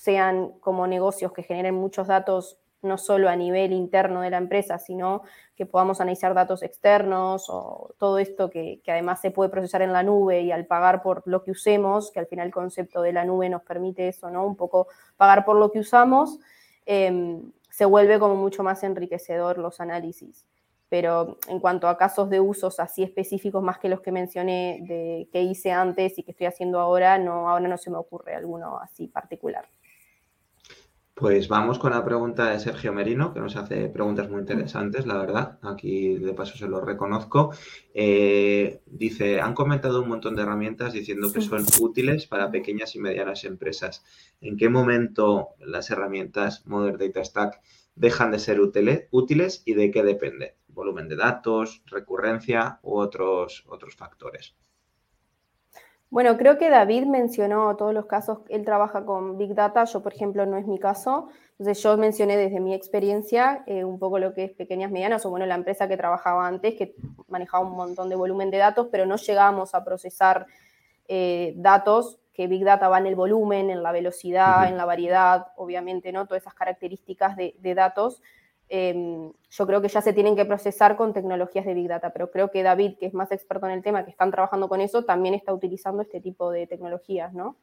Speaker 3: sean como negocios que generen muchos datos no solo a nivel interno de la empresa, sino que podamos analizar datos externos o todo esto que, además se puede procesar en la nube y al pagar por lo que usemos, que al final el concepto de la nube nos permite eso, ¿no? Un poco pagar por lo que usamos, em, se vuelve como mucho más enriquecedor los análisis. Pero en cuanto a casos de usos así específicos, más que los que mencioné de que hice antes y que estoy haciendo ahora, no, ahora no se me ocurre alguno así particular.
Speaker 2: Pues vamos con la pregunta de Sergio Merino, que nos hace preguntas muy interesantes, la verdad. Aquí de paso se lo reconozco. Eh, dice, han comentado un montón de herramientas diciendo que son útiles para pequeñas y medianas empresas. ¿En qué momento las herramientas Modern Data Stack dejan de ser útiles y de qué depende? ¿Volumen de datos, recurrencia u otros, otros factores?
Speaker 3: Bueno, creo que David mencionó todos los casos, él trabaja con Big Data, yo por ejemplo no es mi caso, entonces yo mencioné desde mi experiencia eh, un poco lo que es pequeñas, medianas, o bueno, la empresa que trabajaba antes, que manejaba un montón de volumen de datos, pero no llegábamos a procesar eh, datos, que Big Data va en el volumen, en la velocidad, en la variedad, obviamente, ¿no? Todas esas características de, de datos, Em, yo creo que ya se tienen que procesar con tecnologías de Big Data, pero creo que David, que es más experto en el tema, que están trabajando con eso, también está utilizando este tipo de tecnologías, ¿no?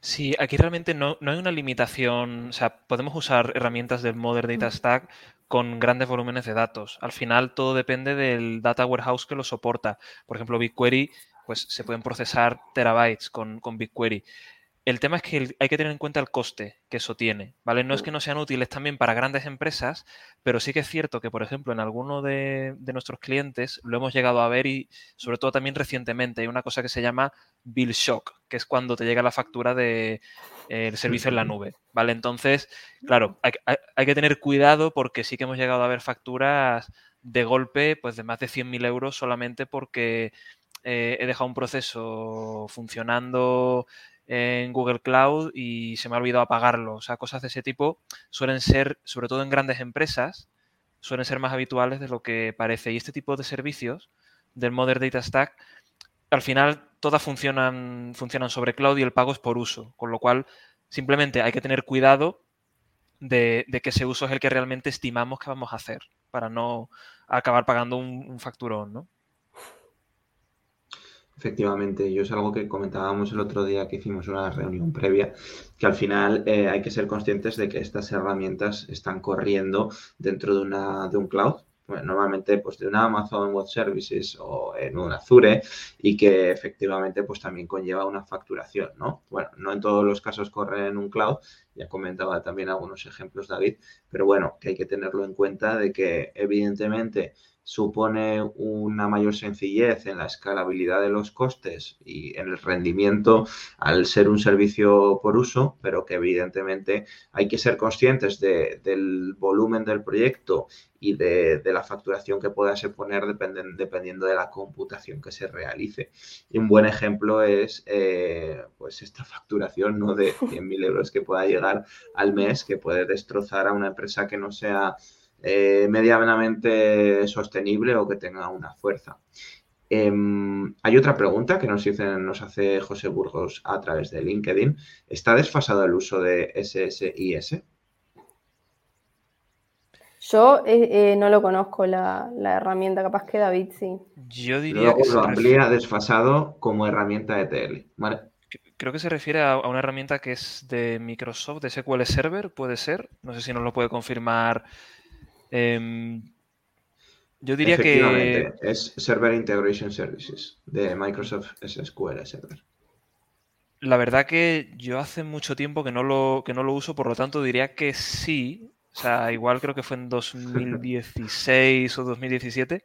Speaker 4: Sí, aquí realmente no, hay una limitación, o sea, podemos usar herramientas del Modern Data Stack con grandes volúmenes de datos. Al final todo depende del data warehouse que lo soporta. Por ejemplo, BigQuery, pues se pueden procesar terabytes con, con BigQuery. El tema es que hay que tener en cuenta el coste que eso tiene, ¿vale? No es que no sean útiles también para grandes empresas, pero sí que es cierto que, por ejemplo, en alguno de, nuestros clientes lo hemos llegado a ver y sobre todo también recientemente hay una cosa que se llama bill shock, que es cuando te llega la factura del de, servicio en la nube, ¿vale? Entonces, claro, hay, que tener cuidado porque sí que hemos llegado a ver facturas de golpe, pues de más de 100.000 euros solamente porque eh, he dejado un proceso funcionando en Google Cloud y se me ha olvidado apagarlo. O sea, cosas de ese tipo suelen ser, sobre todo en grandes empresas, suelen ser más habituales de lo que parece. Y este tipo de servicios del Modern Data Stack, al final todas funcionan, funcionan sobre cloud y el pago es por uso. Con lo cual, simplemente hay que tener cuidado de, que ese uso es el que realmente estimamos que vamos a hacer para no acabar pagando un, un facturón, ¿no?
Speaker 2: Efectivamente, yo es algo que comentábamos el otro día que hicimos una reunión previa, que al final eh, hay que ser conscientes de que estas herramientas están corriendo dentro de, una, de un cloud, normalmente pues de una Amazon Web Services o en un Azure y que efectivamente pues también conlleva una facturación, ¿no? Bueno, no en todos los casos corre en un cloud, ya comentaba también algunos ejemplos David, pero bueno, que hay que tenerlo en cuenta de que evidentemente supone una mayor sencillez en la escalabilidad de los costes y en el rendimiento al ser un servicio por uso, pero que evidentemente hay que ser conscientes del volumen del proyecto y de, la facturación que pueda suponer dependiendo de la computación que se realice. Y un buen ejemplo es eh, pues esta facturación ¿no? de 100.000 euros que pueda llegar al mes, que puede destrozar a una empresa que no sea eh, medianamente sostenible o que tenga una fuerza. Em, hay otra pregunta que nos, nos hace José Burgos a través de LinkedIn. ¿Está desfasado el uso de SSIS?
Speaker 3: Yo eh, eh, no lo conozco la, herramienta, capaz que David sí.
Speaker 4: Yo diría
Speaker 2: que lo amplía desfasado como herramienta ETL.
Speaker 4: Creo que se refiere a, una herramienta que es de Microsoft, de SQL Server, puede ser. No sé si nos lo puede confirmar Em, yo diría que.
Speaker 2: Es Server Integration Services de Microsoft SQL Server.
Speaker 4: La verdad que yo hace mucho tiempo que no lo, que no lo uso, por lo tanto diría que sí. O sea, igual creo que fue en 2016 o 2017.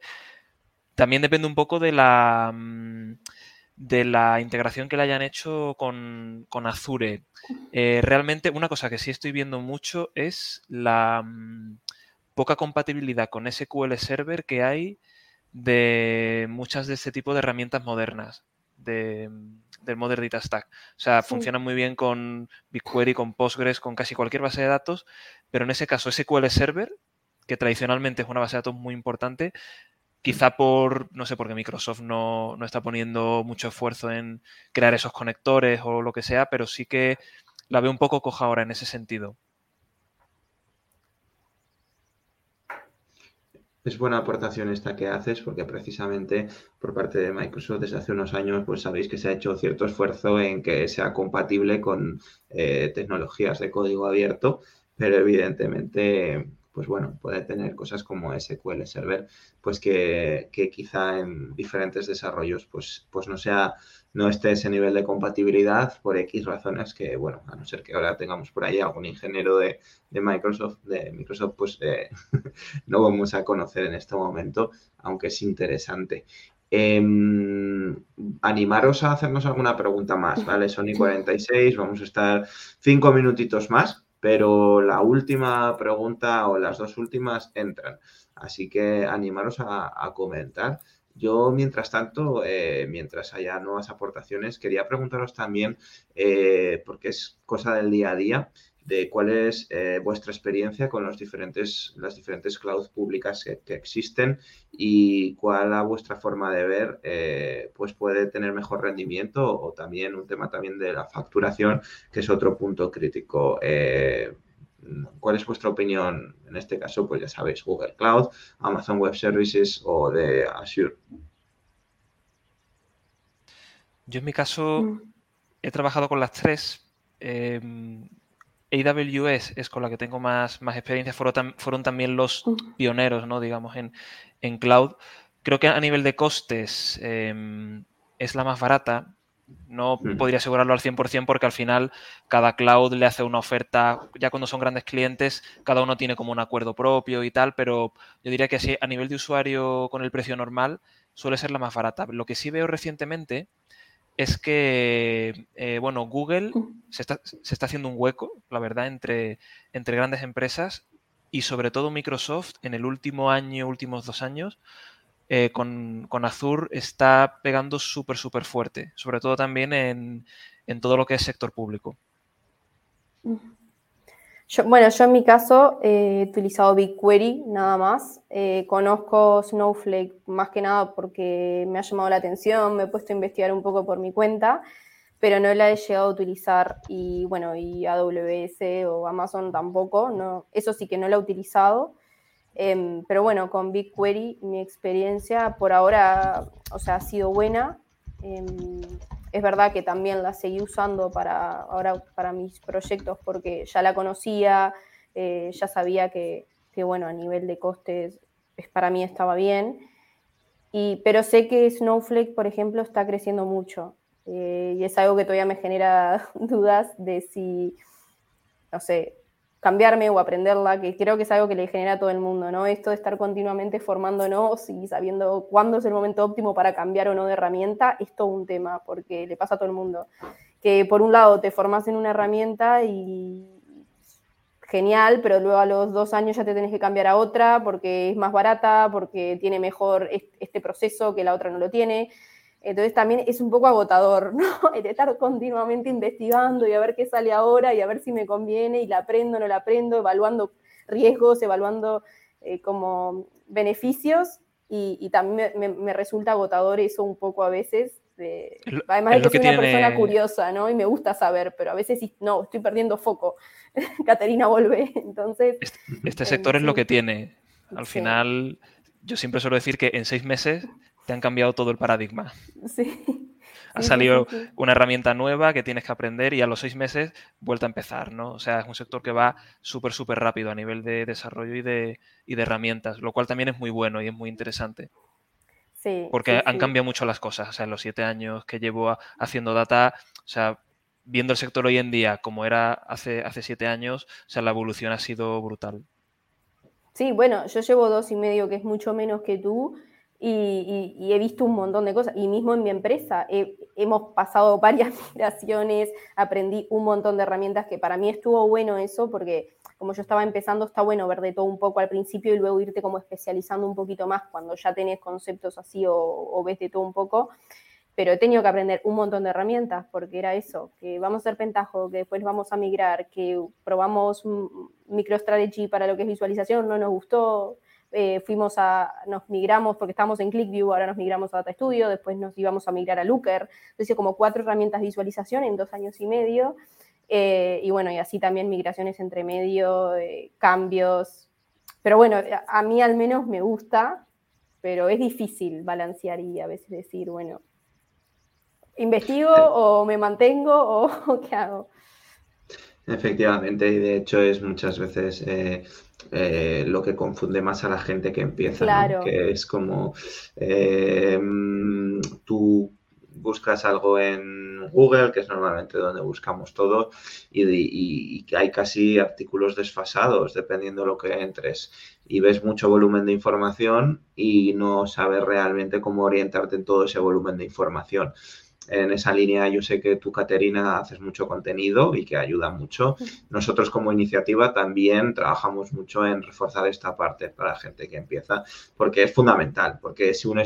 Speaker 4: También depende un poco de la, mm, de la integración que le hayan hecho con, Azure. Eh, realmente, una cosa que sí estoy viendo mucho es la, mm, poca compatibilidad con SQL Server que hay de muchas de este tipo de herramientas modernas de, del Modern Data Stack. O sea, funciona muy bien con BigQuery, con Postgres, con casi cualquier base de datos, pero en ese caso SQL Server, que tradicionalmente es una base de datos muy importante, quizá por, no sé, porque Microsoft no, no está poniendo mucho esfuerzo en crear esos conectores o lo que sea, pero sí que la veo un poco coja ahora en ese sentido.
Speaker 2: Es buena aportación esta que haces porque precisamente por parte de Microsoft desde hace unos años pues sabéis que se ha hecho cierto esfuerzo en que sea compatible con eh, tecnologías de código abierto, pero evidentemente pues bueno, puede tener cosas como SQL Server, pues que, quizá en diferentes desarrollos pues, pues no sea, no esté ese nivel de compatibilidad por X razones que, bueno, a no ser que ahora tengamos por ahí algún ingeniero de, Microsoft, de Microsoft, pues eh, no vamos a conocer en este momento, aunque es interesante. Em, animaros a hacernos alguna pregunta más, ¿vale? Sony 46, vamos a estar cinco minutitos más pero la última pregunta o las dos últimas entran. Así que animaros a, comentar. Yo, mientras tanto, eh, mientras haya nuevas aportaciones, quería preguntaros también, eh, porque es cosa del día a día, de cuál es eh, vuestra experiencia con los diferentes, las diferentes clouds públicas que, existen y cuál a vuestra forma de ver eh, pues puede tener mejor rendimiento o también un tema también de la facturación, que es otro punto crítico. Eh, ¿Cuál es vuestra opinión en este caso? Pues ya sabéis, Google Cloud, Amazon Web Services o de Azure.
Speaker 4: Yo en mi caso mm. he trabajado con las tres. AWS es con la que tengo más, más experiencia, fueron, también los pioneros, ¿no? digamos, en, en, cloud. Creo que a nivel de costes em, es la más barata. No podría asegurarlo al 100% porque al final cada cloud le hace una oferta, ya cuando son grandes clientes, cada uno tiene como un acuerdo propio y tal, pero yo diría que sí, a nivel de usuario con el precio normal suele ser la más barata. Lo que sí veo recientemente es que, eh, bueno, Google se está, haciendo un hueco, la verdad, entre, entre grandes empresas y sobre todo Microsoft en el último año, últimos dos años, eh, con, con, Azure está pegando súper, súper fuerte, sobre todo también en, en, todo lo que es sector público
Speaker 3: bueno, yo en mi caso eh, he utilizado BigQuery nada más. Eh, conozco Snowflake más que nada porque me ha llamado la atención, me he puesto a investigar un poco por mi cuenta, pero no la he llegado a utilizar y bueno, y AWS o Amazon tampoco, no, eso sí que no la he utilizado. Em, pero bueno, con BigQuery mi experiencia por ahora, o sea, ha sido buena. Es verdad que también la seguí usando para, ahora para mis proyectos porque ya la conocía, eh, ya sabía que, bueno, a nivel de costes para mí estaba bien. Y, pero sé que Snowflake, por ejemplo, está creciendo mucho. Eh, y es algo que todavía me genera dudas de si, no sé, cambiarme o aprenderla, que creo que es algo que le genera a todo el mundo, ¿no? Esto de estar continuamente formándonos y sabiendo cuándo es el momento óptimo para cambiar o no de herramienta, es todo un tema, porque le pasa a todo el mundo. Que por un lado te formas en una herramienta y genial, pero luego a los dos años ya te tenés que cambiar a otra porque es más barata, porque tiene mejor este proceso que la otra no lo tiene. Entonces también es un poco agotador, ¿no? El estar continuamente investigando y a ver qué sale ahora y a ver si me conviene y la aprendo, no la aprendo, evaluando riesgos, evaluando eh, como beneficios y, también me, resulta agotador eso un poco a veces. además de que, soy una persona curiosa, ¿no? Y me gusta saber, pero a veces no, estoy perdiendo foco. Caterina vuelve, entonces...
Speaker 4: Este, este sector es lo que tiene. Al final, yo siempre suelo decir que en seis meses te han cambiado todo el paradigma. Sí. Ha salido una herramienta nueva que tienes que aprender y a los seis meses vuelta a empezar, ¿no? O sea, es un sector que va súper, súper rápido a nivel de desarrollo y de, y de herramientas, lo cual también es muy bueno y es muy interesante. Sí, Porque han cambiado mucho las cosas. O sea, en los siete años que llevo haciendo data, o sea, viendo el sector hoy en día como era hace, hace siete años, o sea, la evolución ha sido brutal.
Speaker 3: Sí, bueno, yo llevo dos y medio, que es mucho menos que tú, y, he visto un montón de cosas. Y mismo en mi empresa hemos pasado varias migraciones, aprendí un montón de herramientas que para mí estuvo bueno eso, porque como yo estaba empezando, está bueno ver de todo un poco al principio y luego irte como especializando un poquito más cuando ya tenés conceptos así o, ves de todo un poco. Pero he tenido que aprender un montón de herramientas porque era eso, que vamos a hacer pentajo, que después vamos a migrar, que probamos MicroStrategy para lo que es visualización, no nos gustó, eh, fuimos a, nos migramos, porque estábamos en ClickView, ahora nos migramos a Data Studio, después nos íbamos a migrar a Looker, entonces como cuatro herramientas de visualización en dos años y medio, eh, y bueno, y así también migraciones entre medio, eh, cambios, pero bueno, a mí al menos me gusta, pero es difícil balancear y a veces decir, bueno, ¿investigo o me mantengo o qué hago?
Speaker 2: Efectivamente, y de hecho es muchas veces eh, eh, lo que confunde más a la gente que empieza, que es como eh, tú buscas algo en Google, que es normalmente donde buscamos todo, y, y, hay casi artículos desfasados dependiendo de lo que entres. Y ves mucho volumen de información y no sabes realmente cómo orientarte en todo ese volumen de información en esa línea yo sé que tú, Caterina, haces mucho contenido y que ayuda mucho. Nosotros como iniciativa también trabajamos mucho en reforzar esta parte para la gente que empieza, porque es fundamental, porque si una,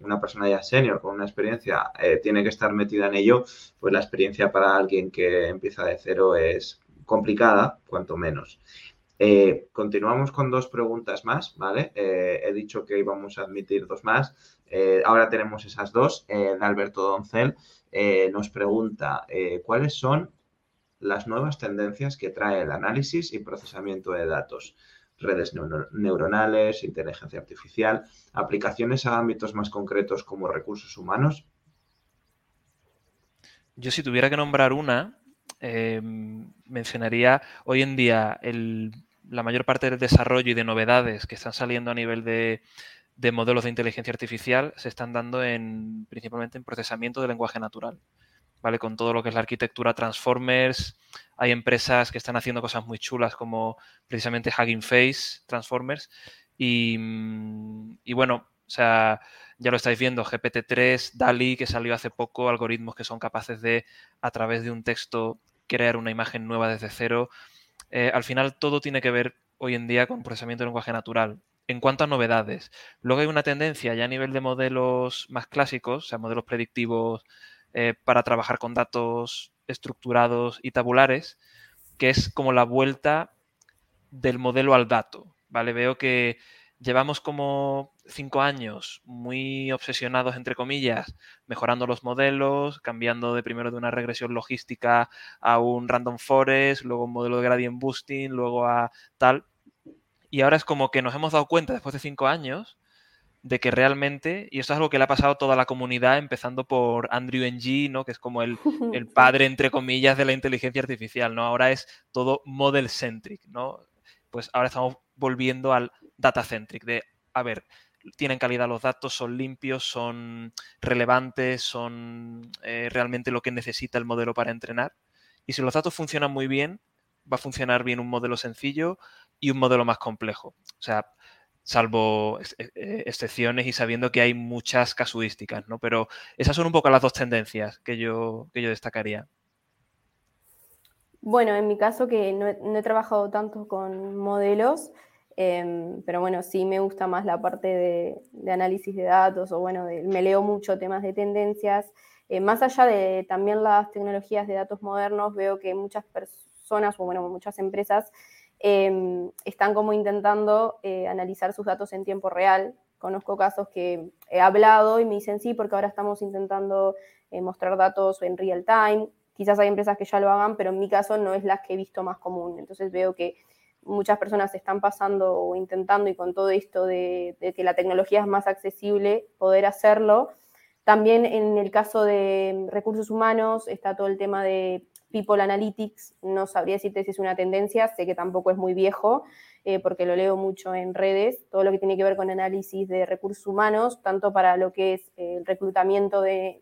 Speaker 2: una, persona ya senior con una experiencia eh, tiene que estar metida en ello, pues la experiencia para alguien que empieza de cero es complicada, cuanto menos. Eh, continuamos con dos preguntas más, ¿vale? Eh, he dicho que íbamos a admitir dos más. Eh, ahora tenemos esas dos. Alberto Doncel nos pregunta cuáles son las nuevas tendencias que trae el análisis y procesamiento de datos, redes neuronales, inteligencia artificial, aplicaciones a ámbitos más concretos como recursos humanos.
Speaker 4: Yo si tuviera que nombrar una, mencionaría hoy en día la mayor parte del desarrollo y de novedades que están saliendo a nivel de, modelos de inteligencia artificial se están dando en, principalmente en procesamiento de lenguaje natural. ¿Vale? Con todo lo que es la arquitectura Transformers, hay empresas que están haciendo cosas muy chulas como precisamente Hugging Face Transformers. Y, y bueno, o sea, ya lo estáis viendo, GPT-3, DALI, que salió hace poco, algoritmos que son capaces de, a través de un texto, crear una imagen nueva desde cero. Eh, al final todo tiene que ver hoy en día con procesamiento de lenguaje natural. En cuanto a novedades, luego hay una tendencia ya a nivel de modelos más clásicos, o sea, modelos predictivos eh, para trabajar con datos estructurados y tabulares, que es como la vuelta del modelo al dato. ¿Vale? Veo que llevamos como cinco años muy obsesionados, entre comillas, mejorando los modelos, cambiando de primero de una regresión logística a un random forest, luego un modelo de gradient boosting, luego a tal. Y ahora es como que nos hemos dado cuenta después de cinco años de que realmente, y esto es algo que le ha pasado a toda la comunidad, empezando por Andrew Ng, ¿no? que es como el, el padre, entre comillas, de la inteligencia artificial, ¿no? Ahora es todo model-centric, ¿no? Pues ahora estamos volviendo al data-centric, de, a ver, tienen calidad los datos, son limpios, son relevantes, son eh, realmente lo que necesita el modelo para entrenar. Y si los datos funcionan muy bien, va a funcionar bien un modelo sencillo y un modelo más complejo. O sea, salvo e, e, excepciones y sabiendo que hay muchas casuísticas, ¿no? Pero esas son un poco las dos tendencias que yo, que yo destacaría.
Speaker 3: Bueno, en mi caso que no he trabajado tanto con modelos, Em, pero bueno, sí me gusta más la parte de, análisis de datos o bueno, me leo mucho temas de tendencias. Eh, más allá de también las tecnologías de datos modernos, veo que muchas personas o bueno, muchas empresas em, están como intentando eh, analizar sus datos en tiempo real. Conozco casos que he hablado y me dicen sí, porque ahora estamos intentando eh, mostrar datos en real time. Quizás hay empresas que ya lo hagan, pero en mi caso no es la que he visto más común. Entonces veo que muchas personas están pasando o intentando y con todo esto de, que la tecnología es más accesible, poder hacerlo. También en el caso de recursos humanos está todo el tema de People Analytics. No sabría decirte si es una tendencia, sé que tampoco es muy viejo, eh, porque lo leo mucho en redes, todo lo que tiene que ver con análisis de recursos humanos, tanto para lo que es el reclutamiento de,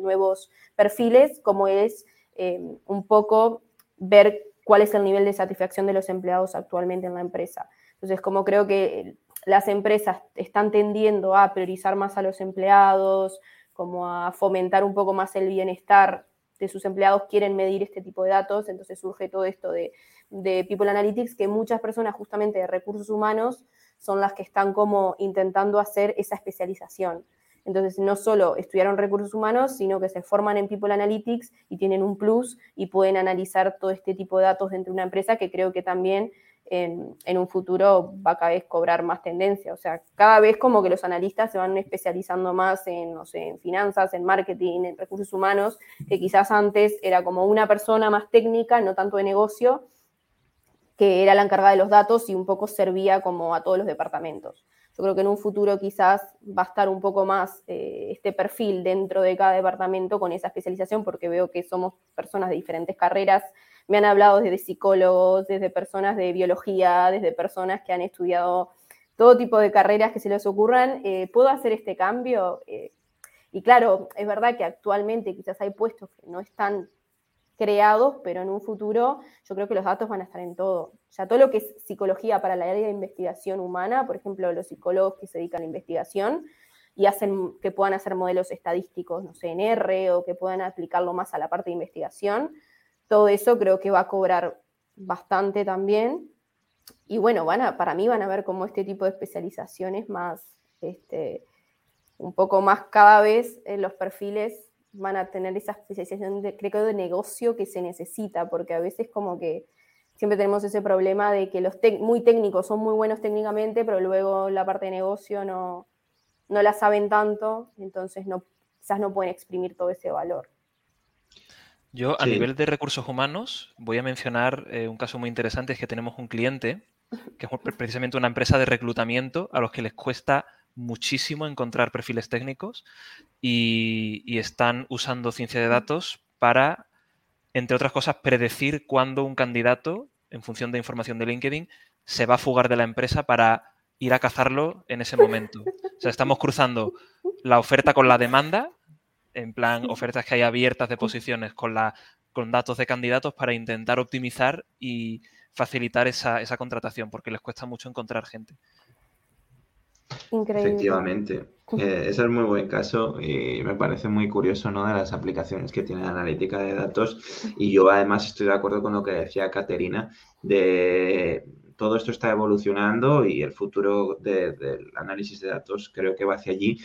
Speaker 3: nuevos perfiles, como es eh, un poco ver cuál es el nivel de satisfacción de los empleados actualmente en la empresa. Entonces, como creo que las empresas están tendiendo a priorizar más a los empleados, como a fomentar un poco más el bienestar de sus empleados, quieren medir este tipo de datos, entonces surge todo esto de, de People Analytics, que muchas personas justamente de recursos humanos son las que están como intentando hacer esa especialización. Entonces, no solo estudiaron recursos humanos, sino que se forman en People Analytics y tienen un plus y pueden analizar todo este tipo de datos dentro de una empresa que creo que también en, un futuro va a cada vez cobrar más tendencia. O sea, cada vez como que los analistas se van especializando más en, no sé, en finanzas, en marketing, en recursos humanos, que quizás antes era como una persona más técnica, no tanto de negocio, que era la encargada de los datos y un poco servía como a todos los departamentos. Yo creo que en un futuro quizás va a estar un poco más eh, este perfil dentro de cada departamento con esa especialización, porque veo que somos personas de diferentes carreras. Me han hablado desde psicólogos, desde personas de biología, desde personas que han estudiado todo tipo de carreras que se les ocurran. Eh, ¿Puedo hacer este cambio? Eh, y claro, es verdad que actualmente quizás hay puestos que no están creados, pero en un futuro yo creo que los datos van a estar en todo. Sea, todo lo que es psicología para la área de investigación humana, por ejemplo, los psicólogos que se dedican a la investigación y hacen que puedan hacer modelos estadísticos, no sé, en R o que puedan aplicarlo más a la parte de investigación, todo eso creo que va a cobrar bastante también. Y bueno, van a, para mí van a ver como este tipo de especializaciones más, este, un poco más cada vez en los perfiles van a tener esa especialización, de, creo de negocio que se necesita, porque a veces como que siempre tenemos ese problema de que los muy técnicos son muy buenos técnicamente, pero luego la parte de negocio no, no la saben tanto, entonces no, quizás no pueden exprimir todo ese valor.
Speaker 4: Yo a nivel de recursos humanos voy a mencionar eh, un caso muy interesante, es que tenemos un cliente que es precisamente una empresa de reclutamiento a los que les cuesta muchísimo encontrar perfiles técnicos y, están usando ciencia de datos para, entre otras cosas, predecir cuándo un candidato, en función de información de LinkedIn, se va a fugar de la empresa para ir a cazarlo en ese momento. O sea, estamos cruzando la oferta con la demanda, en plan ofertas que hay abiertas de posiciones con, datos de candidatos para intentar optimizar y facilitar esa contratación, porque les cuesta mucho encontrar gente.
Speaker 2: Efectivamente. Eh, ese es muy buen caso y me parece muy curioso ¿no? de las aplicaciones que tiene la analítica de datos. Y yo además estoy de acuerdo con lo que decía Caterina, de todo esto está evolucionando y el futuro del análisis de datos creo que va hacia allí,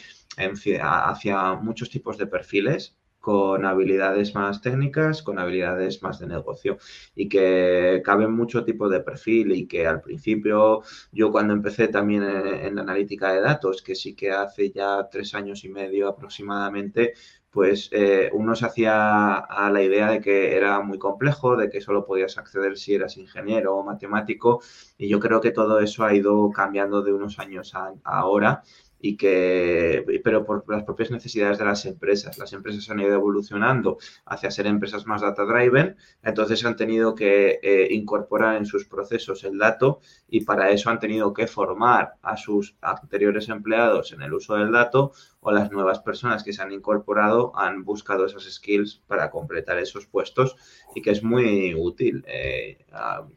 Speaker 2: hacia muchos tipos de perfiles con habilidades más técnicas, con habilidades más de negocio y que caben mucho tipo de perfil y que al principio yo cuando empecé también en, la analítica de datos, que sí que hace ya tres años y medio aproximadamente, pues eh, uno se hacía a la idea de que era muy complejo, de que solo podías acceder si eras ingeniero o matemático y yo creo que todo eso ha ido cambiando de unos años a ahora y que, pero por las propias necesidades de las empresas. Las empresas han ido evolucionando hacia ser empresas más data driven, entonces han tenido que eh, incorporar en sus procesos el dato y para eso han tenido que formar a sus anteriores empleados en el uso del dato o las nuevas personas que se han incorporado han buscado esas skills para completar esos puestos y que es muy útil. Eh,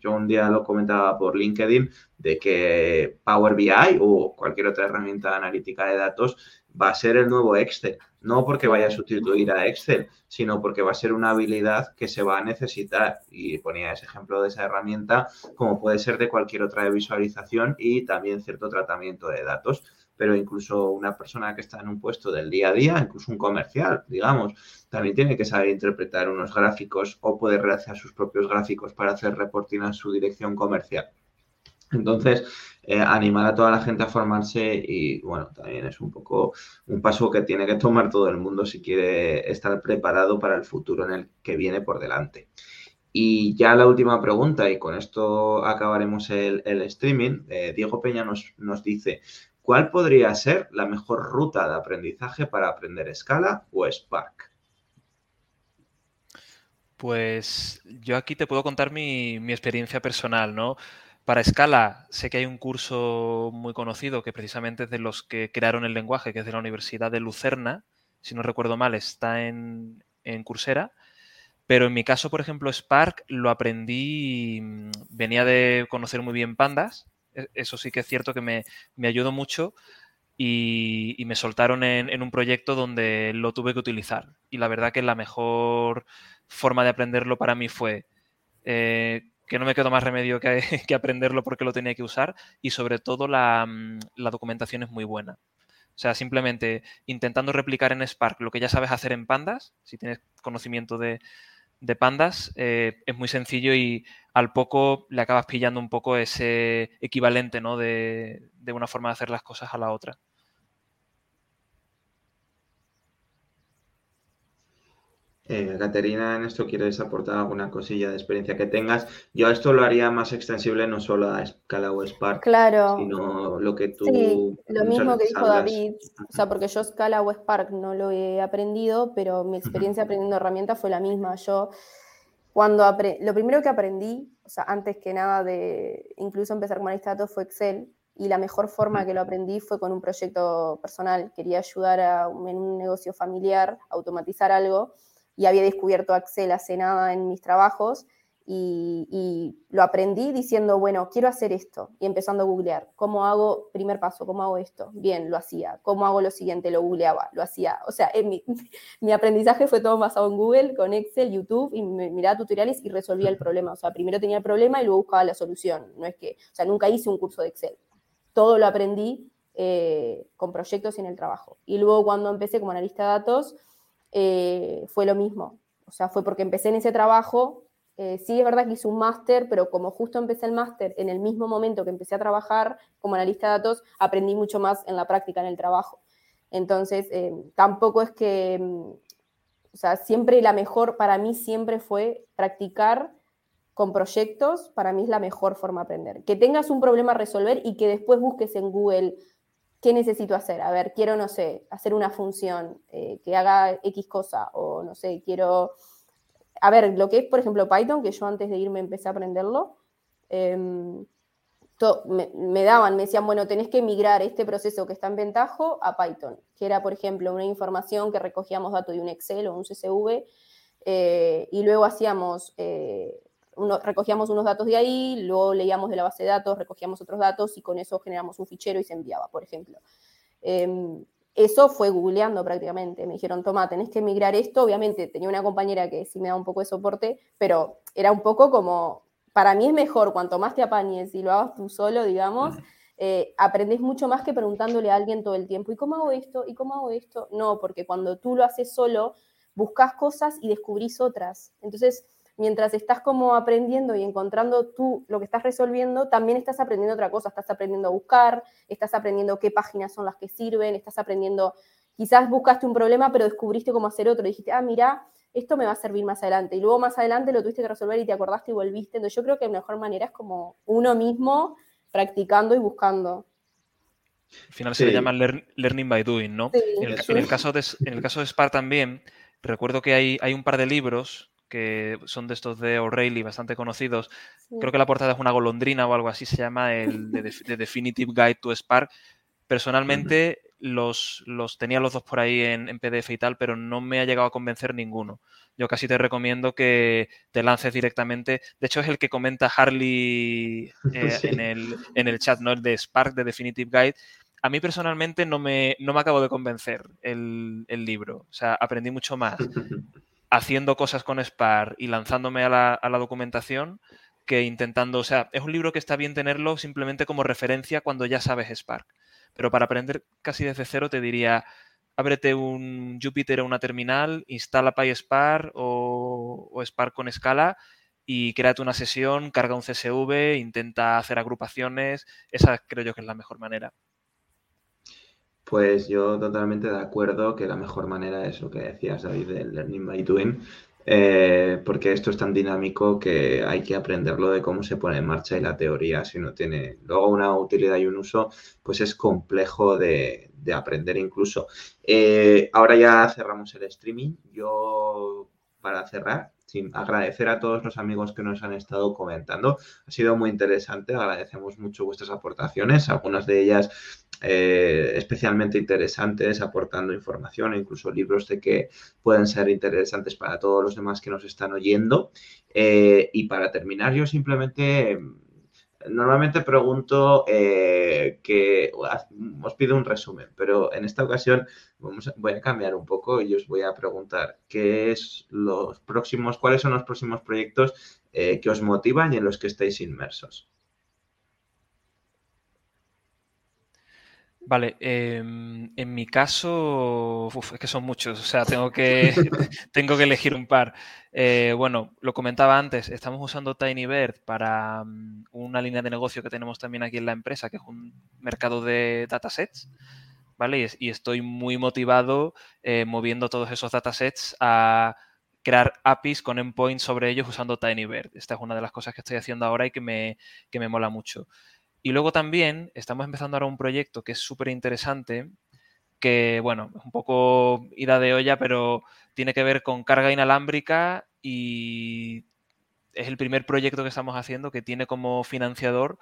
Speaker 2: yo un día lo comentaba por LinkedIn de que Power BI o cualquier otra herramienta de analítica de datos va a ser el nuevo Excel. No porque vaya a sustituir a Excel, sino porque va a ser una habilidad que se va a necesitar. Y ponía ese ejemplo de esa herramienta, como puede ser de cualquier otra de visualización y también cierto tratamiento de datos pero incluso una persona que está en un puesto del día a día, incluso un comercial, digamos, también tiene que saber interpretar unos gráficos o poder realizar sus propios gráficos para hacer reporting a su dirección comercial. Entonces, eh, animar a toda la gente a formarse y, bueno, también es un poco un paso que tiene que tomar todo el mundo si quiere estar preparado para el futuro en el que viene por delante. Y ya la última pregunta, y con esto acabaremos el, streaming. Eh, Diego Peña nos, nos dice, ¿Cuál podría ser la mejor ruta de aprendizaje para aprender Scala o Spark?
Speaker 4: Pues yo aquí te puedo contar mi, experiencia personal, ¿no? Para Scala sé que hay un curso muy conocido que precisamente es de los que crearon el lenguaje, que es de la Universidad de Lucerna, si no recuerdo mal, está en, en Coursera. Pero en mi caso, por ejemplo, Spark lo aprendí, mm, venía de conocer muy bien pandas eso sí que es cierto que me, ayudó mucho y, me soltaron en, un proyecto donde lo tuve que utilizar. Y la verdad que la mejor forma de aprenderlo para mí fue eh, que no me quedó más remedio que, que, aprenderlo porque lo tenía que usar y sobre todo la, mm, la documentación es muy buena. O sea, simplemente intentando replicar en Spark lo que ya sabes hacer en Pandas, si tienes conocimiento de, de pandas eh, es muy sencillo y al poco le acabas pillando un poco ese equivalente ¿no? de, una forma de hacer las cosas a la otra.
Speaker 2: Eh, Caterina, en esto quieres aportar alguna cosilla de experiencia que tengas. Yo esto lo haría más extensible no solo a Scala o Spark,
Speaker 3: claro.
Speaker 2: sino lo que tú...
Speaker 3: Sí, lo mismo que dijo David, o sea, porque yo Scala o Spark no lo he aprendido, pero mi experiencia aprendiendo herramientas fue la misma. Yo, cuando lo primero que aprendí, o sea, antes que nada de incluso empezar como analista datos fue Excel, y la mejor forma que lo aprendí fue con un proyecto personal. Quería ayudar a, en un negocio familiar, a automatizar algo, y había descubierto Excel hace nada en mis trabajos y, lo aprendí diciendo, bueno, quiero hacer esto y empezando a googlear. ¿Cómo hago? Primer paso, ¿cómo hago esto? Bien, lo hacía. ¿Cómo hago lo siguiente? Lo googleaba, lo hacía. O sea, mi, aprendizaje fue todo basado en Google, con Excel, YouTube y miraba tutoriales y resolvía el problema. O sea, primero tenía el problema y luego buscaba la solución. No es que, o sea, nunca hice un curso de Excel. Todo lo aprendí eh, con proyectos en el trabajo. Y luego cuando empecé como analista de datos, eh, fue lo mismo. O sea, fue porque empecé en ese trabajo. Eh, sí, es verdad que hice un máster, pero como justo empecé el máster en el mismo momento que empecé a trabajar como analista de datos, aprendí mucho más en la práctica, en el trabajo. Entonces, eh, tampoco es que, mm, o sea, siempre la mejor, para mí siempre fue practicar con proyectos, para mí es la mejor forma de aprender. Que tengas un problema a resolver y que después busques en Google ¿qué necesito hacer? A ver, quiero, no sé, hacer una función eh, que haga X cosa, o no sé, quiero... A ver, lo que es, por ejemplo, Python, que yo antes de irme empecé a aprenderlo, em, me, daban, me decían, bueno, tenés que migrar este proceso que está en Ventajo a Python, que era, por ejemplo, una información que recogíamos datos de un Excel o un CSV, eh, y luego hacíamos eh, recogíamos unos datos de ahí, luego leíamos de la base de datos, recogíamos otros datos y con eso generamos un fichero y se enviaba, por ejemplo. Em, eso fue googleando prácticamente. Me dijeron, toma, tenés que migrar esto. Obviamente tenía una compañera que sí me da un poco de soporte, pero era un poco como, para mí es mejor cuanto más te apañes y lo hagas tú solo, digamos, eh, aprendes mucho más que preguntándole a alguien todo el tiempo, ¿y cómo hago esto? ¿Y cómo hago esto? No, porque cuando tú lo haces solo, buscas cosas y descubrís otras. Entonces, mientras estás como aprendiendo y encontrando tú lo que estás resolviendo, también estás aprendiendo otra cosa, estás aprendiendo a buscar, estás aprendiendo qué páginas son las que sirven, estás aprendiendo, quizás buscaste un problema, pero descubriste cómo hacer otro, dijiste, ah, mira, esto me va a servir más adelante, y luego más adelante lo tuviste que resolver y te acordaste y volviste, entonces yo creo que la mejor manera es como uno mismo practicando y buscando.
Speaker 4: Al final se le llama learning by doing, ¿no? en, el, caso de, en el caso de Spark también, recuerdo que hay, hay un par de libros que son de estos de O'Reilly, bastante conocidos. Creo que la portada es una golondrina o algo así, se llama el de, Definitive Guide to Spark. Personalmente los, los, tenía los dos por ahí en, PDF y tal, pero no me ha llegado a convencer ninguno. Yo casi te recomiendo que te lances directamente. De hecho, es el que comenta Harley eh, en, el, en, el, chat, ¿no? El de Spark, de Definitive Guide. A mí personalmente no me, no me acabo de convencer el, el libro. O sea, aprendí mucho más haciendo cosas con Spark y lanzándome a la, documentación que intentando, o sea, es un libro que está bien tenerlo simplemente como referencia cuando ya sabes Spark. Pero para aprender casi desde cero te diría, ábrete un Jupyter o una terminal, instala PySpark o, o Spark con escala y créate una sesión, carga un CSV, intenta hacer agrupaciones. Esa creo yo que es la mejor manera.
Speaker 2: Pues yo totalmente de acuerdo que la mejor manera es lo que decías, David, del learning by doing, eh, porque esto es tan dinámico que hay que aprenderlo de cómo se pone en marcha y la teoría, si no tiene luego una utilidad y un uso, pues es complejo de, aprender incluso. Eh, ahora ya cerramos el streaming. Yo, para cerrar, sin agradecer a todos los amigos que nos han estado comentando. Ha sido muy interesante, agradecemos mucho vuestras aportaciones, algunas de ellas eh, especialmente interesantes, aportando información e incluso libros de que pueden ser interesantes para todos los demás que nos están oyendo. Eh, y para terminar, yo simplemente normalmente pregunto eh, que os pido un resumen, pero en esta ocasión voy a cambiar un poco y os voy a preguntar qué es los próximos, cuáles son los próximos proyectos que os motivan y en los que estáis inmersos.
Speaker 4: Vale, em, en mi caso, es que son muchos, o sea, tengo que, tengo que elegir un par. Eh, bueno, lo comentaba antes, estamos usando TinyBird para mm, una línea de negocio que tenemos también aquí en la empresa, que es un mercado de datasets, ¿vale? Y, estoy muy motivado eh, moviendo todos esos datasets a crear APIs con endpoints sobre ellos usando TinyBird. Esta es una de las cosas que estoy haciendo ahora y que me, que me mola mucho. Y luego también estamos empezando ahora un proyecto que es súper interesante, que, bueno, es un poco ida de olla, pero tiene que ver con carga inalámbrica y es el primer proyecto que estamos haciendo que tiene como financiador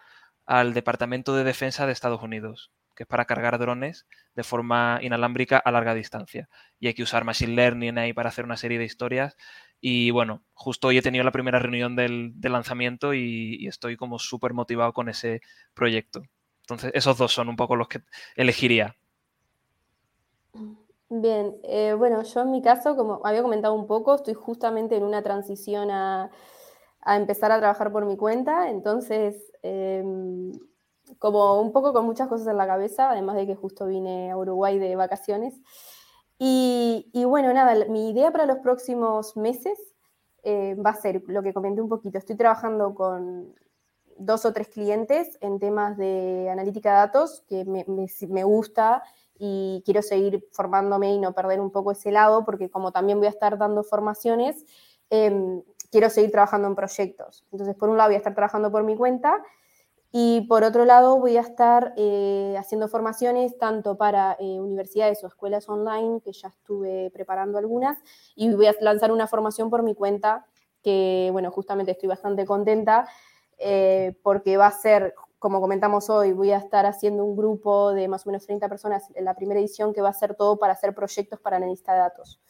Speaker 4: al Departamento de Defensa de Estados Unidos, que es para cargar drones de forma inalámbrica a larga distancia. Y hay que usar Machine Learning ahí para hacer una serie de historias. Y bueno, justo hoy he tenido la primera reunión del, lanzamiento y, estoy como súper motivado con ese proyecto. Entonces, esos dos son un poco los que elegiría.
Speaker 3: Bien, eh, bueno, yo en mi caso, como había comentado un poco, estoy justamente en una transición a, empezar a trabajar por mi cuenta, entonces, em, como un poco con muchas cosas en la cabeza, además de que justo vine a Uruguay de vacaciones. Y, bueno, nada, mi idea para los próximos meses eh, va a ser lo que comenté un poquito. Estoy trabajando con dos o tres clientes en temas de analítica de datos, que me, gusta y quiero seguir formándome y no perder un poco ese lado, porque como también voy a estar dando formaciones, eh, quiero seguir trabajando en proyectos. Entonces, por un lado voy a estar trabajando por mi cuenta y por otro lado voy a estar eh, haciendo formaciones tanto para eh, universidades o escuelas online, que ya estuve preparando algunas, y voy a lanzar una formación por mi cuenta, que bueno, justamente estoy bastante contenta, eh, porque va a ser, como comentamos hoy, voy a estar haciendo un grupo de más o menos 30 personas en la primera edición que va a ser todo para hacer proyectos para analista de datos.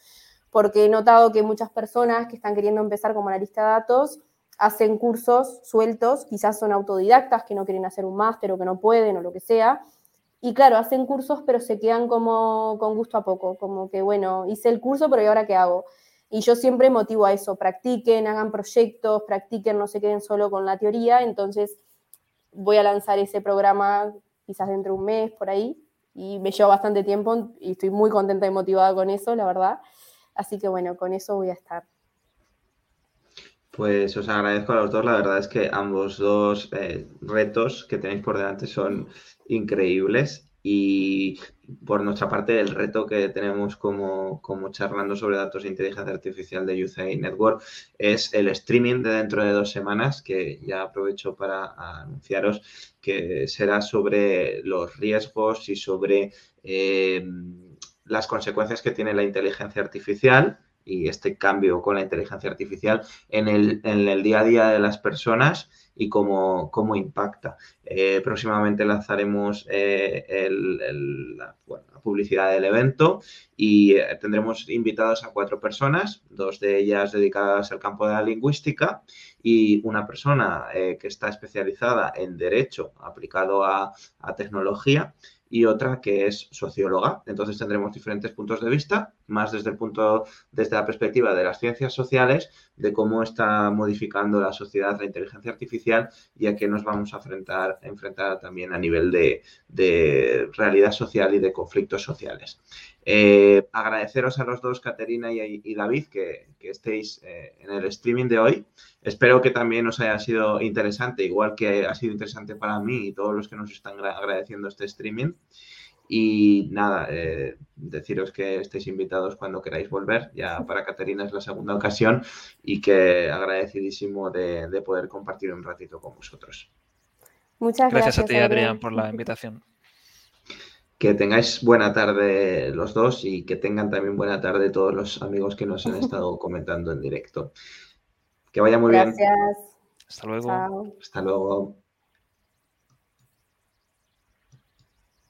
Speaker 3: Porque he notado que muchas personas que están queriendo empezar como analista de datos hacen cursos sueltos, quizás son autodidactas que no quieren hacer un máster o que no pueden o lo que sea. Y claro, hacen cursos pero se quedan como con gusto a poco, como que bueno, hice el curso pero ¿y ahora qué hago? Y yo siempre motivo a eso, practiquen, hagan proyectos, practiquen, no se queden solo con la teoría. Entonces voy a lanzar ese programa quizás dentro de un mes por ahí y me lleva bastante tiempo y estoy muy contenta y motivada con eso, la verdad. Así que bueno, con eso voy a estar.
Speaker 2: Pues os agradezco a los dos. La verdad es que ambos dos eh, retos que tenéis por delante son increíbles. Y por nuestra parte, el reto que tenemos como, charlando sobre datos de inteligencia artificial de UCI Network es el streaming de dentro de dos semanas, que ya aprovecho para anunciaros que será sobre los riesgos y sobre eh, las consecuencias que tiene la inteligencia artificial y este cambio con la inteligencia artificial en el, día a día de las personas y cómo, cómo impacta. Eh, próximamente lanzaremos eh, la, publicidad del evento y eh, tendremos invitados a cuatro personas, dos de ellas dedicadas al campo de la lingüística y una persona que está especializada en derecho aplicado a, a tecnología y otra que es socióloga. Entonces tendremos diferentes puntos de vista, más desde el punto, desde la perspectiva de las ciencias sociales, de cómo está modificando la sociedad la inteligencia artificial y a qué nos vamos a enfrentar, enfrentar también a nivel de, de realidad social y de conflictos sociales. Eh, agradeceros a los dos, Caterina y, David, que, estéis eh, en el streaming de hoy. Espero que también os haya sido interesante, igual que ha sido interesante para mí y todos los que nos están agradeciendo este streaming. Y nada, eh, deciros que estéis invitados cuando queráis volver. Ya para Caterina es la segunda ocasión y que agradecidísimo de, de poder compartir un ratito con vosotros.
Speaker 3: Muchas gracias.
Speaker 4: Gracias a ti, Adrián, por la invitación.
Speaker 2: Que tengáis buena tarde los dos y que tengan también buena tarde todos los amigos que nos han estado comentando en directo. Que vaya muy
Speaker 3: bien. Gracias.
Speaker 4: Hasta luego.
Speaker 2: Hasta luego.